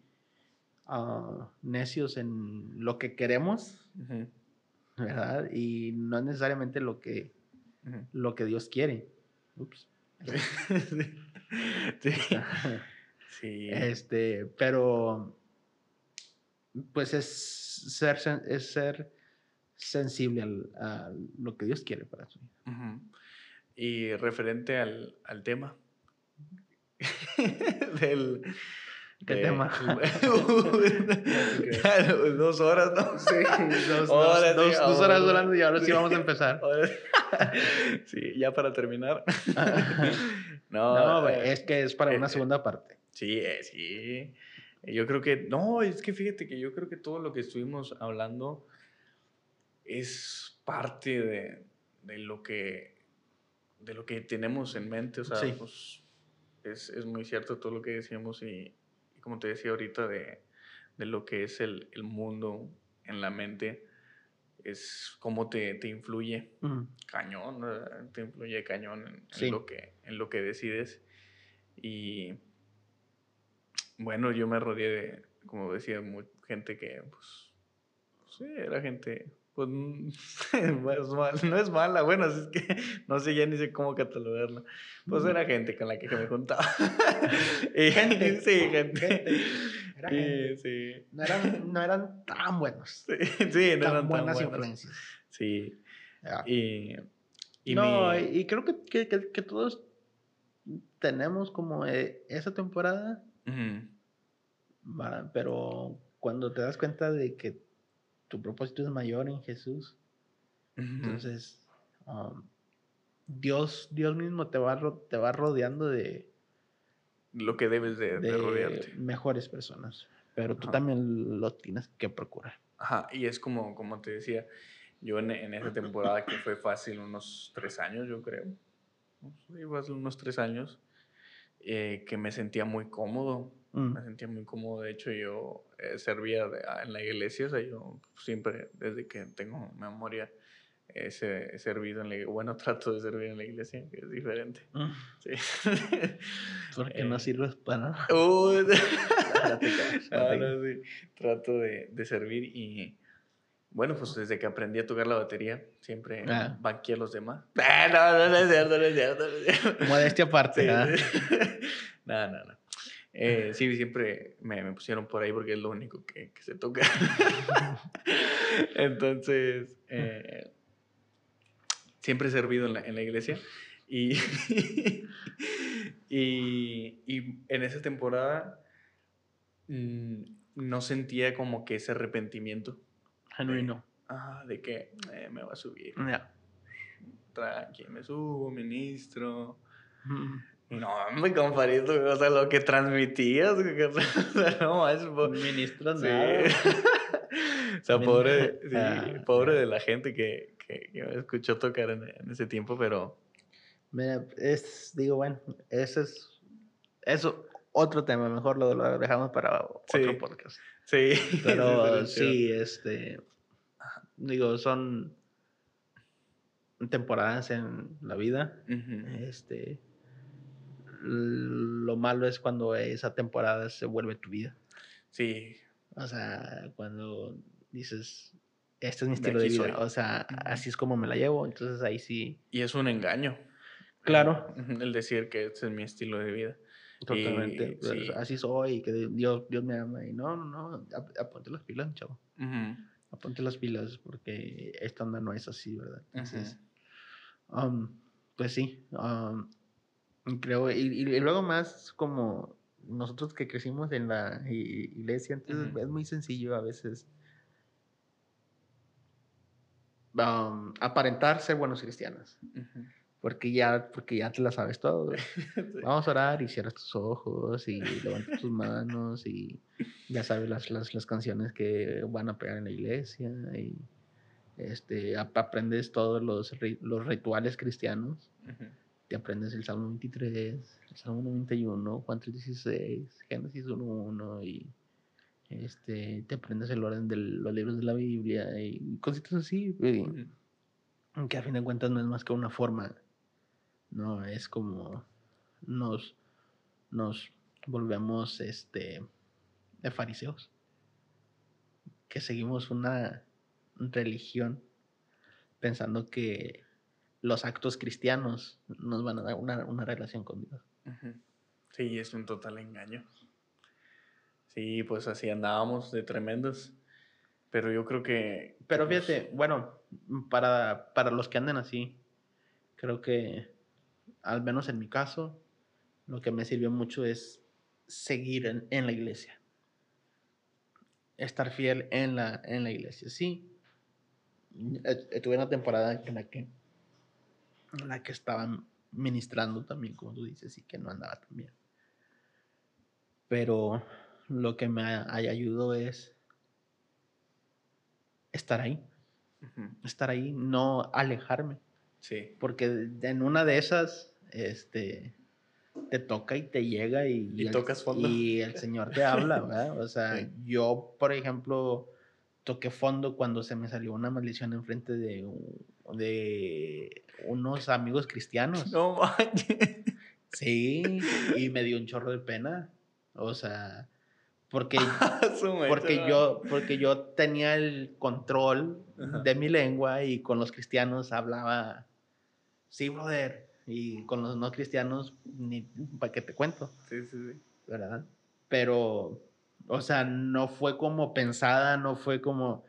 Speaker 2: ah, necios en lo que queremos, ¿verdad? Y no es necesariamente lo que, lo que Dios quiere. Ups. sí. sí. Este, pero pues es ser, es ser sensible a lo que Dios quiere para su vida.
Speaker 1: Y referente al, al tema, del...
Speaker 2: ¿Qué tema?
Speaker 1: dos horas, ¿no? Sí,
Speaker 2: dos, horas, dos, dos, horas hablando y ahora sí vamos a empezar.
Speaker 1: sí, ya para terminar.
Speaker 2: no, no eh, es que es para una eh, segunda parte.
Speaker 1: Sí, eh, sí. Yo creo que, no, es que fíjate que yo creo que todo lo que estuvimos hablando es parte de, de lo que de lo que tenemos en mente, o sea, pues es, es, muy cierto todo lo que decíamos y, como te decía ahorita de, de lo que es el, el, mundo en la mente, es cómo te, te influye cañón, te influye cañón en, lo que, en lo que decides. Y bueno, yo me rodeé de, como decía, gente que, pues, sí, era gente pues no es mala, bueno, es que no sé ya ni sé cómo catalogarla. Pues era gente con la que me juntaba. y, gente. Sí, gente.
Speaker 2: Sí. No, eran, no eran tan buenos. Sí, no eran buenas tan influencias.
Speaker 1: Sí. Y,
Speaker 2: y, no, y creo que, que, que, todos tenemos como eh, esa temporada Pero cuando te das cuenta de que tu propósito es mayor en Jesús, entonces um, Dios, Dios mismo te va, te va rodeando de
Speaker 1: lo que debes de, rodearte.
Speaker 2: Mejores personas. Pero tú también lo tienes que procurar.
Speaker 1: Ajá, y es como, como te decía, yo en, en esa temporada que fue fácil, unos tres años, yo creo. unos tres años, eh, que me sentía muy cómodo. Mm. Me sentía muy cómodo. De hecho, yo eh, servía ah, en la iglesia. O sea, yo siempre, desde que tengo memoria, he servido en la iglesia. Bueno, trato de servir en la iglesia, que es diferente. Mm. Sí.
Speaker 2: Porque no eh, sirves para nada.
Speaker 1: sí. Trato de, de servir y bueno, pues desde que aprendí a tocar la batería, siempre ah. banqué a los demás. No, no, no es cierto, no es cierto.
Speaker 2: Modestia aparte,
Speaker 1: ¿no? no, no, no. Eh, sí, siempre me, me, pusieron por ahí porque es lo único que, que se toca. Entonces, eh, siempre he servido en la, en la iglesia y, y, y, en esa temporada mmm, no sentía como que ese arrepentimiento
Speaker 2: Genuino.
Speaker 1: Ah, de que eh, me va a subir. Ya. Tranqui, me subo, ministro. No, me comparito, o sea, lo que transmitías, no, es
Speaker 2: ministro,
Speaker 1: sí. o sea, pobre, sí, ah, pobre de la gente que, que, me escuchó tocar en, ese tiempo, pero...
Speaker 2: Mira, es, digo, bueno, ese es, eso, otro tema, mejor lo, lo dejamos para otro podcast. Sí. Pero sí, este. Digo, son temporadas en la vida. Este. Lo malo es cuando esa temporada se vuelve tu vida.
Speaker 1: Sí.
Speaker 2: O sea, cuando dices, este es mi estilo de, vida. O sea, así es como me la llevo. Entonces ahí sí.
Speaker 1: Y es un engaño.
Speaker 2: Claro.
Speaker 1: El decir que este es mi estilo de vida.
Speaker 2: Totalmente. Pues, así soy, que Dios, Dios me ama. Y no, no, no, aponte las pilas, chavo. Aponte las pilas porque esta onda no es así, ¿verdad? Entonces, um, pues sí. Um, creo, y, luego más como nosotros que crecimos en la iglesia, entonces es muy sencillo a veces um, aparentar ser buenos cristianos porque ya, porque ya te la sabes todo. Vamos a orar y cierras tus ojos y levantas tus manos y ya sabes las, las, las, canciones que van a pegar en la iglesia y este, aprendes todos los, los rituales cristianos. Te aprendes el Salmo 23, el Salmo 91, Juan 3.16, Génesis 1.1 y este, te aprendes el orden de los libros de la Biblia y cositas así. Que a fin de cuentas no es más que una forma no, es como nos, nos volvemos este, de fariseos, que seguimos una religión pensando que los actos cristianos nos van a dar una, relación con Dios.
Speaker 1: Sí, es un total engaño. Sí, pues así andábamos de tremendos. Pero yo creo que.
Speaker 2: Pero pues fíjate, bueno, para, para los que anden así, creo que al menos en mi caso, lo que me sirvió mucho es seguir en, la iglesia. Estar fiel en la, en la iglesia. Sí, tuve una temporada en la que, la que estaban ministrando también, como tú dices, y que no andaba tan bien. Pero lo que me ayudó es estar ahí. Estar ahí, no alejarme.
Speaker 1: Sí.
Speaker 2: Porque en una de esas este, te toca y te llega y,
Speaker 1: y, el, tocas fondo.
Speaker 2: y el Señor te habla, ¿verdad? O sea, yo, por ejemplo, toqué fondo cuando se me salió una maldición enfrente de, de unos amigos cristianos.
Speaker 1: No manches.
Speaker 2: Sí, y me dio un chorro de pena. O sea, porque, porque, yo, porque yo tenía el control de mi lengua y con los cristianos hablaba, sí, brother, y con los no cristianos, ni para qué te cuento.
Speaker 1: Sí, sí, sí.
Speaker 2: ¿Verdad? Pero, o sea, no fue como pensada, no fue como...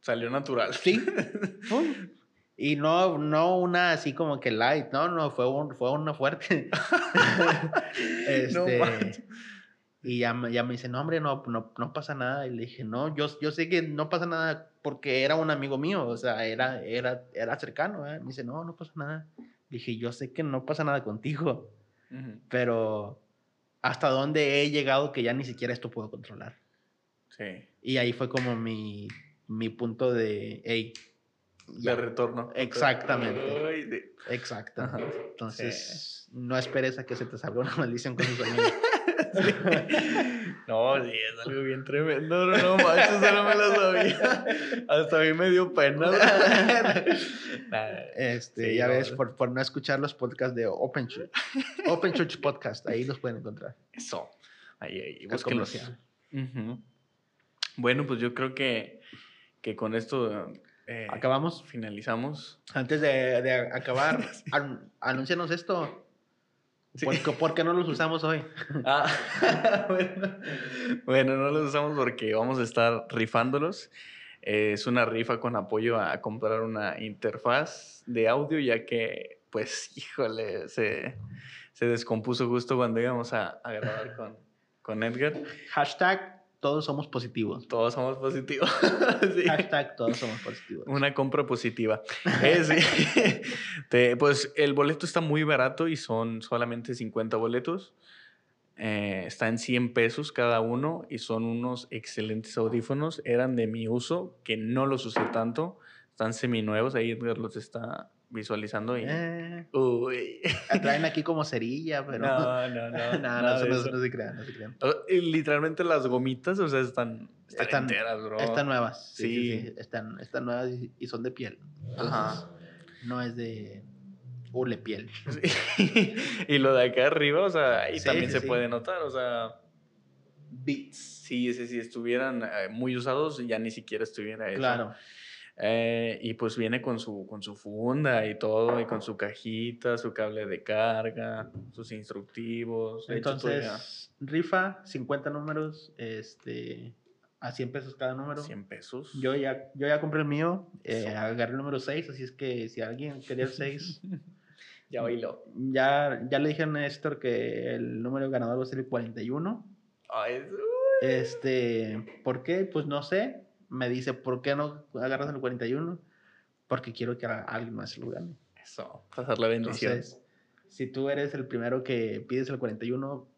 Speaker 1: Salió natural.
Speaker 2: Sí. y no, no una así como que light, no, no, fue, un, fue una fuerte. este, Y ya, me- ya me dice, no, hombre, no, no, no pasa nada. Y le dije, no, yo, yo sé que no pasa nada porque era un amigo mío, o sea, era, era, era cercano. ¿eh? Me dice, no, no pasa nada. Dije, yo sé que no pasa nada contigo,
Speaker 1: Ujú.
Speaker 2: pero hasta dónde he llegado que ya ni siquiera esto puedo controlar.
Speaker 1: Sí.
Speaker 2: Y ahí fue como mi, mi punto de, hey,
Speaker 1: De retorno.
Speaker 2: Exactamente.
Speaker 1: Ay, de-
Speaker 2: Exactamente.
Speaker 1: Ajá.
Speaker 2: Entonces, no esperes a que se te salga una maldición con tus amigos.
Speaker 1: No, sí, es algo bien tremendo. No, no, manches, eso no me lo sabía. Hasta a mí me dio pena. Nah,
Speaker 2: Este,
Speaker 1: Sí,
Speaker 2: ya
Speaker 1: no,
Speaker 2: ves,
Speaker 1: no.
Speaker 2: por, por no escuchar los podcasts de Open Church. Open Church Podcast, ahí los pueden encontrar.
Speaker 1: Eso. Ahí, ahí, búsquenlos. Ujú. Bueno, pues yo creo que, que con esto eh,
Speaker 2: Acabamos.
Speaker 1: finalizamos.
Speaker 2: Antes de, de acabar, an- anúncianos esto.
Speaker 1: Sí.
Speaker 2: ¿Por, qué- por qué no los usamos hoy?
Speaker 1: Ah, bueno. Bueno, no los usamos porque vamos a estar rifándolos. Eh, es una rifa con apoyo a comprar una interfaz de audio, ya que, pues, híjole, se, se descompuso justo cuando íbamos a, a grabar con, con Edgar.
Speaker 2: Hashtag todos somos positivos.
Speaker 1: Todos somos positivos. Sí.
Speaker 2: Hashtag todos somos positivos.
Speaker 1: Una compra positiva. Eh, sí. Te- pues el boleto está muy barato y son solamente 50 boletos. Eh, está en 100 pesos cada uno y son unos excelentes audífonos. Eran de mi uso, que no los usé tanto. Están seminuevos. Ahí Edgar los está visualizando. Y...
Speaker 2: Eh,
Speaker 1: Uy.
Speaker 2: traen aquí como cerilla, pero.
Speaker 1: No, no, no.
Speaker 2: no, no, no, se crean, no se crean.
Speaker 1: Y Literalmente las gomitas, o sea, están, están,
Speaker 2: Están-
Speaker 1: enteras, bro.
Speaker 2: Están nuevas. Sí, sí,
Speaker 1: Sí.
Speaker 2: sí, Están, están nuevas y, y son de piel. Entonces,
Speaker 1: Ajá.
Speaker 2: No es de hule piel.
Speaker 1: Y lo de acá arriba, o sea, ahí también se puede notar, o sea,
Speaker 2: Beats.
Speaker 1: sí, sí, si estuvieran eh, muy usados, ya ni siquiera estuviera eso.
Speaker 2: Claro.
Speaker 1: Eh, y pues viene con su, con su funda y todo, y con su cajita, su cable de carga, sus instructivos.
Speaker 2: Entonces, rifa, 50 números, este, a 100 pesos cada número.
Speaker 1: 100 pesos.
Speaker 2: Yo ya, yo ya compré el mío, eh, agarré el número 6, así es que si alguien quería el 6,
Speaker 1: ya bailó.
Speaker 2: ya, ya le dije a Néstor que el número ganador va a ser el 41.
Speaker 1: Ay,
Speaker 2: Este, ¿por qué? Pues no sé. Me dice, ¿por qué no agarras el 41? Porque quiero que alguien más lo gane.
Speaker 1: Eso, pasar la bendición
Speaker 2: Entonces, si tú eres el primero que pides el 41,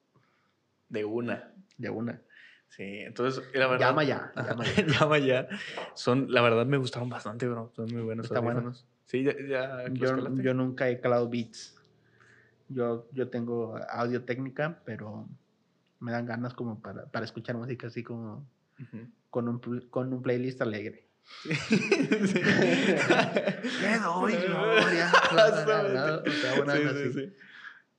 Speaker 1: de una.
Speaker 2: de una.
Speaker 1: Sí, entonces, la verdad.
Speaker 2: Llama ya, llama ya.
Speaker 1: llama ya. Son, la verdad, me gustaron bastante, bro. Son muy buenos
Speaker 2: Está bueno.
Speaker 1: audífonos. Sí, ya, ya
Speaker 2: Yo, yo nunca he calado beats. Yo, yo tengo audio técnica, pero me dan ganas como para, para escuchar música así como Con un, con un playlist alegre.
Speaker 1: Sí.
Speaker 2: Le doy gloria.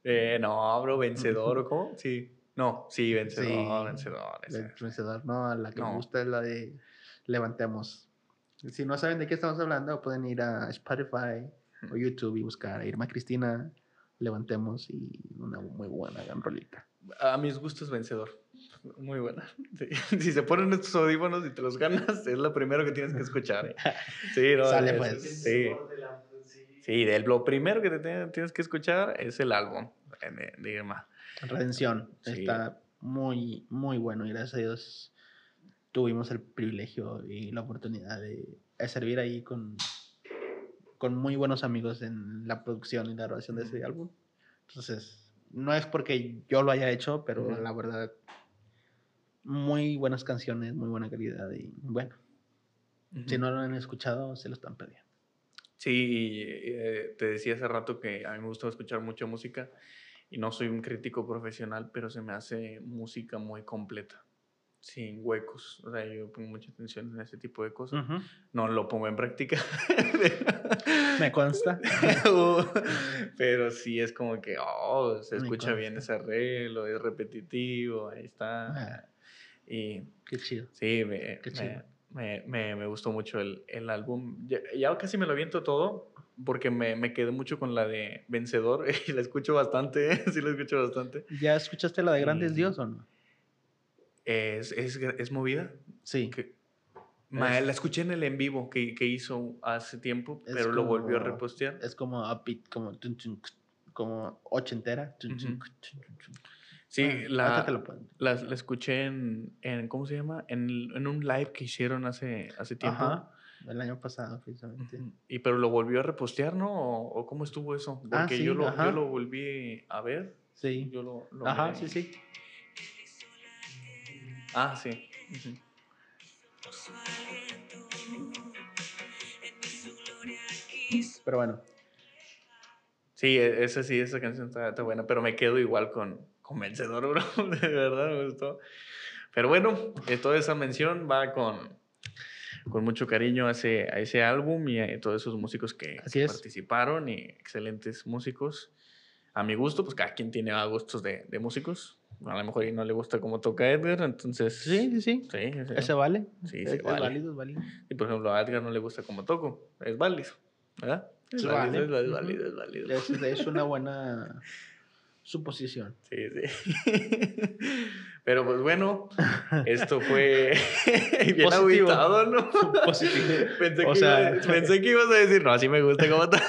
Speaker 1: Eh, no, bro, vencedor, ¿o cómo? Sí. No, sí, vencedor,
Speaker 2: Sí.
Speaker 1: vencedor.
Speaker 2: El vencedor, no, la que me gusta es la de Levantemos. Si no saben de qué estamos hablando, pueden ir a Spotify o YouTube y buscar a Irma Cristina, Levantemos y una muy buena gran rolita.
Speaker 1: A mis gustos, vencedor. Muy buena. Sí. Si se ponen estos audífonos y te los ganas, es lo primero que tienes que escuchar. ¿eh? Sí, no,
Speaker 2: Sale,
Speaker 1: es-
Speaker 2: pues.
Speaker 1: Sí. Sí, del, lo primero que te tienes que escuchar es el álbum de, de Irma.
Speaker 2: Redención
Speaker 1: Sí.
Speaker 2: está muy, muy bueno y gracias a Dios tuvimos el privilegio y la oportunidad de, de servir ahí con, con muy buenos amigos en la producción y la grabación de ese álbum. Entonces, no es porque yo lo haya hecho, pero la verdad, muy buenas canciones, muy buena calidad y bueno, si no lo han escuchado, se lo están perdiendo.
Speaker 1: Sí, eh, te decía hace rato que a mí me gusta escuchar mucha música y no soy un crítico profesional, pero se me hace música muy completa, sin huecos. O sea, yo pongo mucha atención en ese tipo de cosas. No lo pongo en práctica.
Speaker 2: Me consta.
Speaker 1: pero sí es como que, oh, se escucha bien ese arreglo, es repetitivo, ahí está.
Speaker 2: Ah,
Speaker 1: Y
Speaker 2: qué chido.
Speaker 1: Sí, me,
Speaker 2: Qué
Speaker 1: me,
Speaker 2: chido.
Speaker 1: me, me- me gustó mucho el, el álbum. Ya, ya casi me lo aviento todo porque me, me quedé mucho con la de Vencedor y la escucho bastante, sí la escucho bastante.
Speaker 2: ¿Ya escuchaste la de Grandes Dios o no?
Speaker 1: Es, es, es movida.
Speaker 2: Sí.
Speaker 1: Que, ma-
Speaker 2: Es-
Speaker 1: la escuché en el en vivo que, que hizo hace tiempo, pero lo volvió a repostear.
Speaker 2: Es como upbeat, como, como ochentera. tun,
Speaker 1: Sí, la,
Speaker 2: lo
Speaker 1: la, la escuché en, en, ¿cómo se llama? En, en un live que hicieron hace, hace tiempo.
Speaker 2: Ajá, el año pasado, precisamente.
Speaker 1: Y pero lo volvió a repostear, ¿no? ¿O, o cómo estuvo eso?
Speaker 2: Ah,
Speaker 1: Porque
Speaker 2: sí,
Speaker 1: yo, lo,
Speaker 2: ajá.
Speaker 1: yo lo volví a ver.
Speaker 2: Sí.
Speaker 1: Yo lo, lo
Speaker 2: Ajá,
Speaker 1: miré.
Speaker 2: sí, sí.
Speaker 1: Ah, sí.
Speaker 2: Pero bueno,
Speaker 1: Sí, e- esa sí, esa canción está, está buena, pero me quedo igual con, con Vencedor, bro. De verdad me gustó. Pero bueno, eh, toda esa mención va con, con mucho cariño a ese, a ese álbum y a todos esos músicos que,
Speaker 2: Así
Speaker 1: que
Speaker 2: es.
Speaker 1: participaron y excelentes músicos. A mi gusto, pues cada quien tiene gustos de, de músicos. A lo mejor y no le gusta cómo toca Edgar, entonces...
Speaker 2: sí, sí, sí.
Speaker 1: Sí, sí.
Speaker 2: ¿Ese vale?
Speaker 1: Sí,
Speaker 2: es, es
Speaker 1: vale.
Speaker 2: válido, es válido.
Speaker 1: Y por ejemplo, a Edgar no le gusta cómo toco. Es válido, ¿verdad? Es válido, es válido, es válido.
Speaker 2: Es una buena suposición.
Speaker 1: Sí, sí. Pero pues bueno, esto fue bien
Speaker 2: Positivo.
Speaker 1: aguitado, ¿no?
Speaker 2: Positivo.
Speaker 1: Pensé,
Speaker 2: O
Speaker 1: que
Speaker 2: sea-
Speaker 1: iba- pensé que ibas a decir, no, así me gusta cómo está.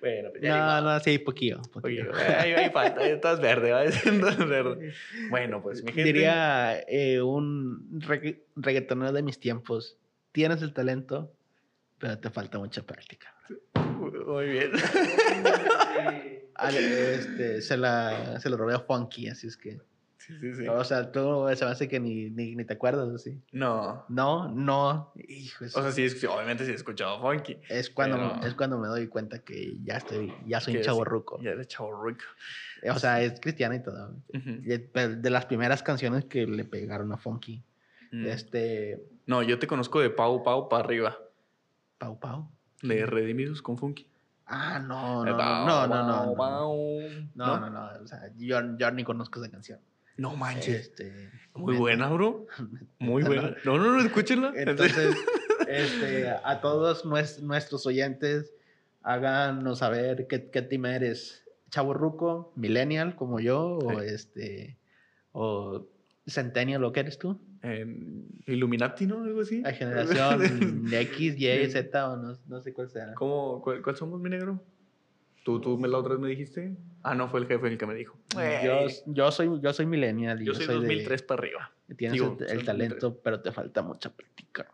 Speaker 1: bueno, pues ya
Speaker 2: No, no, sí, poquillo.
Speaker 1: Oye,
Speaker 2: poquillo.
Speaker 1: ahí, ahí falta, ahí estás verde, va estás verde. Bueno, pues mi gente.
Speaker 2: Diría eh, un regga- reggaetonero de mis tiempos. Tienes el talento, pero te falta mucha práctica.
Speaker 1: Muy bien.
Speaker 2: Al- este, se, la, se lo robé a Funky, así es que.
Speaker 1: Sí, sí, sí.
Speaker 2: O sea, tú se me hace que ni, ni, ni te acuerdas, así.
Speaker 1: No.
Speaker 2: No, no. Hijo,
Speaker 1: O sea, sí, obviamente sí he escuchado funky.
Speaker 2: es, cuando,
Speaker 1: pero-
Speaker 2: es cuando me doy cuenta que ya estoy, ya soy un chavo
Speaker 1: sí,
Speaker 2: ruco.
Speaker 1: Ya eres chavo rico.
Speaker 2: O sea, es cristiano y todo. Pero De las primeras canciones que le pegaron a Funky.
Speaker 1: Mm.
Speaker 2: Este.
Speaker 1: No, yo te conozco de Pau Pau para arriba.
Speaker 2: Pau Pau.
Speaker 1: De Redimidos con Funky.
Speaker 2: Ah, no, no, no, no, no, no.
Speaker 1: Pau.
Speaker 2: No, no, no. O sea, yo, yo ni conozco esa canción.
Speaker 1: No manches.
Speaker 2: Este,
Speaker 1: Muy buena, bro. Muy
Speaker 2: No,
Speaker 1: buena. No, no, no, escúchenla.
Speaker 2: Entonces, este, a todos nues- nuestros oyentes, háganos saber qué, qué team eres. Chavo Ruco, Millennial, como yo, o este, o Centennial, ¿lo que eres tú?
Speaker 1: En Illuminati, ¿no? Algo así.
Speaker 2: La generación X, Y. Z, o no, no sé cuál sea.
Speaker 1: ¿Cómo, cuál, cuál somos, mi negro? ¿Tú, tú me la otra vez me dijiste? Ah, no, fue el jefe el que me dijo.
Speaker 2: Yo, yo soy, yo soy Millennial. y
Speaker 1: yo soy
Speaker 2: de-
Speaker 1: 2003 para arriba.
Speaker 2: tienes
Speaker 1: Digo,
Speaker 2: el, el talento, pero te falta mucha práctica.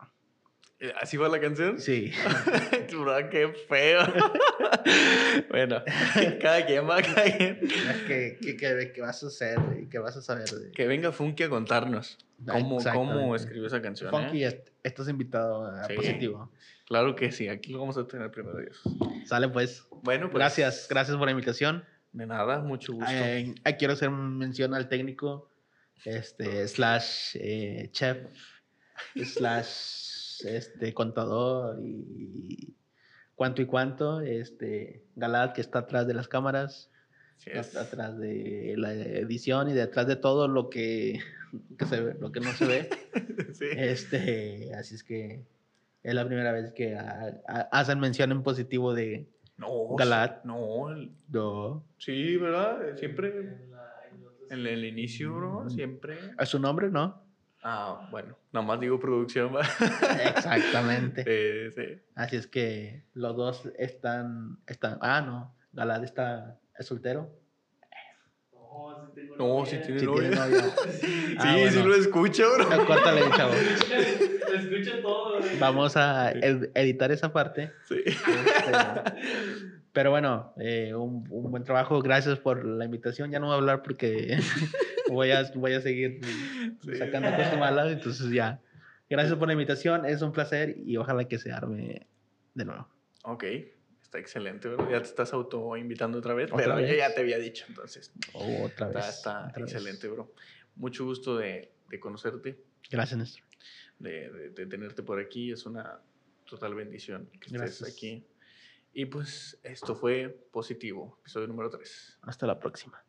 Speaker 1: Eh, ¿Así va la canción?
Speaker 2: Sí.
Speaker 1: Bro, qué feo. bueno, cada quien va, cada quien.
Speaker 2: ¿Qué, qué, qué- qué vas a hacer? ¿Qué vas a saber?
Speaker 1: Que venga Funky a contarnos cómo, cómo escribió esa canción.
Speaker 2: Funky,
Speaker 1: ¿eh?
Speaker 2: est- estás invitado a
Speaker 1: Sí.
Speaker 2: positivo.
Speaker 1: Claro que sí, aquí lo vamos a tener primero Dios.
Speaker 2: Sale pues.
Speaker 1: Bueno, pues.
Speaker 2: Gracias, gracias por la invitación.
Speaker 1: De nada, mucho gusto.
Speaker 2: Eh, eh, quiero hacer mención al técnico, este, slash eh, chef, slash este, contador y cuánto y cuánto, este, Galad que está atrás de las cámaras,
Speaker 1: Así es.
Speaker 2: at- atrás de la edición y detrás de todo lo que, que se ve, lo que no se ve.
Speaker 1: Sí.
Speaker 2: Este, así es que es la primera vez que ha- ha- hacen mención en positivo de
Speaker 1: No,
Speaker 2: Galad.
Speaker 1: No, el-
Speaker 2: no,
Speaker 1: sí, ¿verdad? Siempre. En el inicio, bro, siempre.
Speaker 2: a su nombre, ¿no?
Speaker 1: Ah, bueno, nada más digo producción, va.
Speaker 2: Exactamente.
Speaker 1: Sí, sí.
Speaker 2: Así es que los dos están, están, ah, no, Galad está es soltero.
Speaker 1: No, sí tiene
Speaker 2: Sí
Speaker 1: novia.
Speaker 2: tiene novia.
Speaker 1: Sí,
Speaker 2: Ah,
Speaker 1: sí
Speaker 2: bueno.
Speaker 1: lo escucho, bro.
Speaker 2: Córtale, chavo.
Speaker 3: Lo escucho todo.
Speaker 2: Vamos a ed- editar esa parte.
Speaker 1: Sí.
Speaker 2: Este, pero bueno, eh, un, un buen trabajo. Gracias por la invitación. Ya no voy a hablar porque voy a, voy a seguir sacando cosas malas. Entonces ya. Gracias por la invitación. Es un placer y ojalá que se arme de nuevo.
Speaker 1: Ok, está excelente, bro. Ya te estás auto invitando otra vez,
Speaker 2: ¿Otra
Speaker 1: pero yo ya te había dicho, entonces.
Speaker 2: Otra vez.
Speaker 1: Está, está
Speaker 2: otra vez.
Speaker 1: excelente, bro. Mucho gusto de, de conocerte,
Speaker 2: Gracias, Néstor.
Speaker 1: de, de- de tenerte por aquí. Es una total bendición que estés
Speaker 2: Gracias.
Speaker 1: aquí. Y pues esto fue positivo, episodio número 3.
Speaker 2: Hasta la próxima.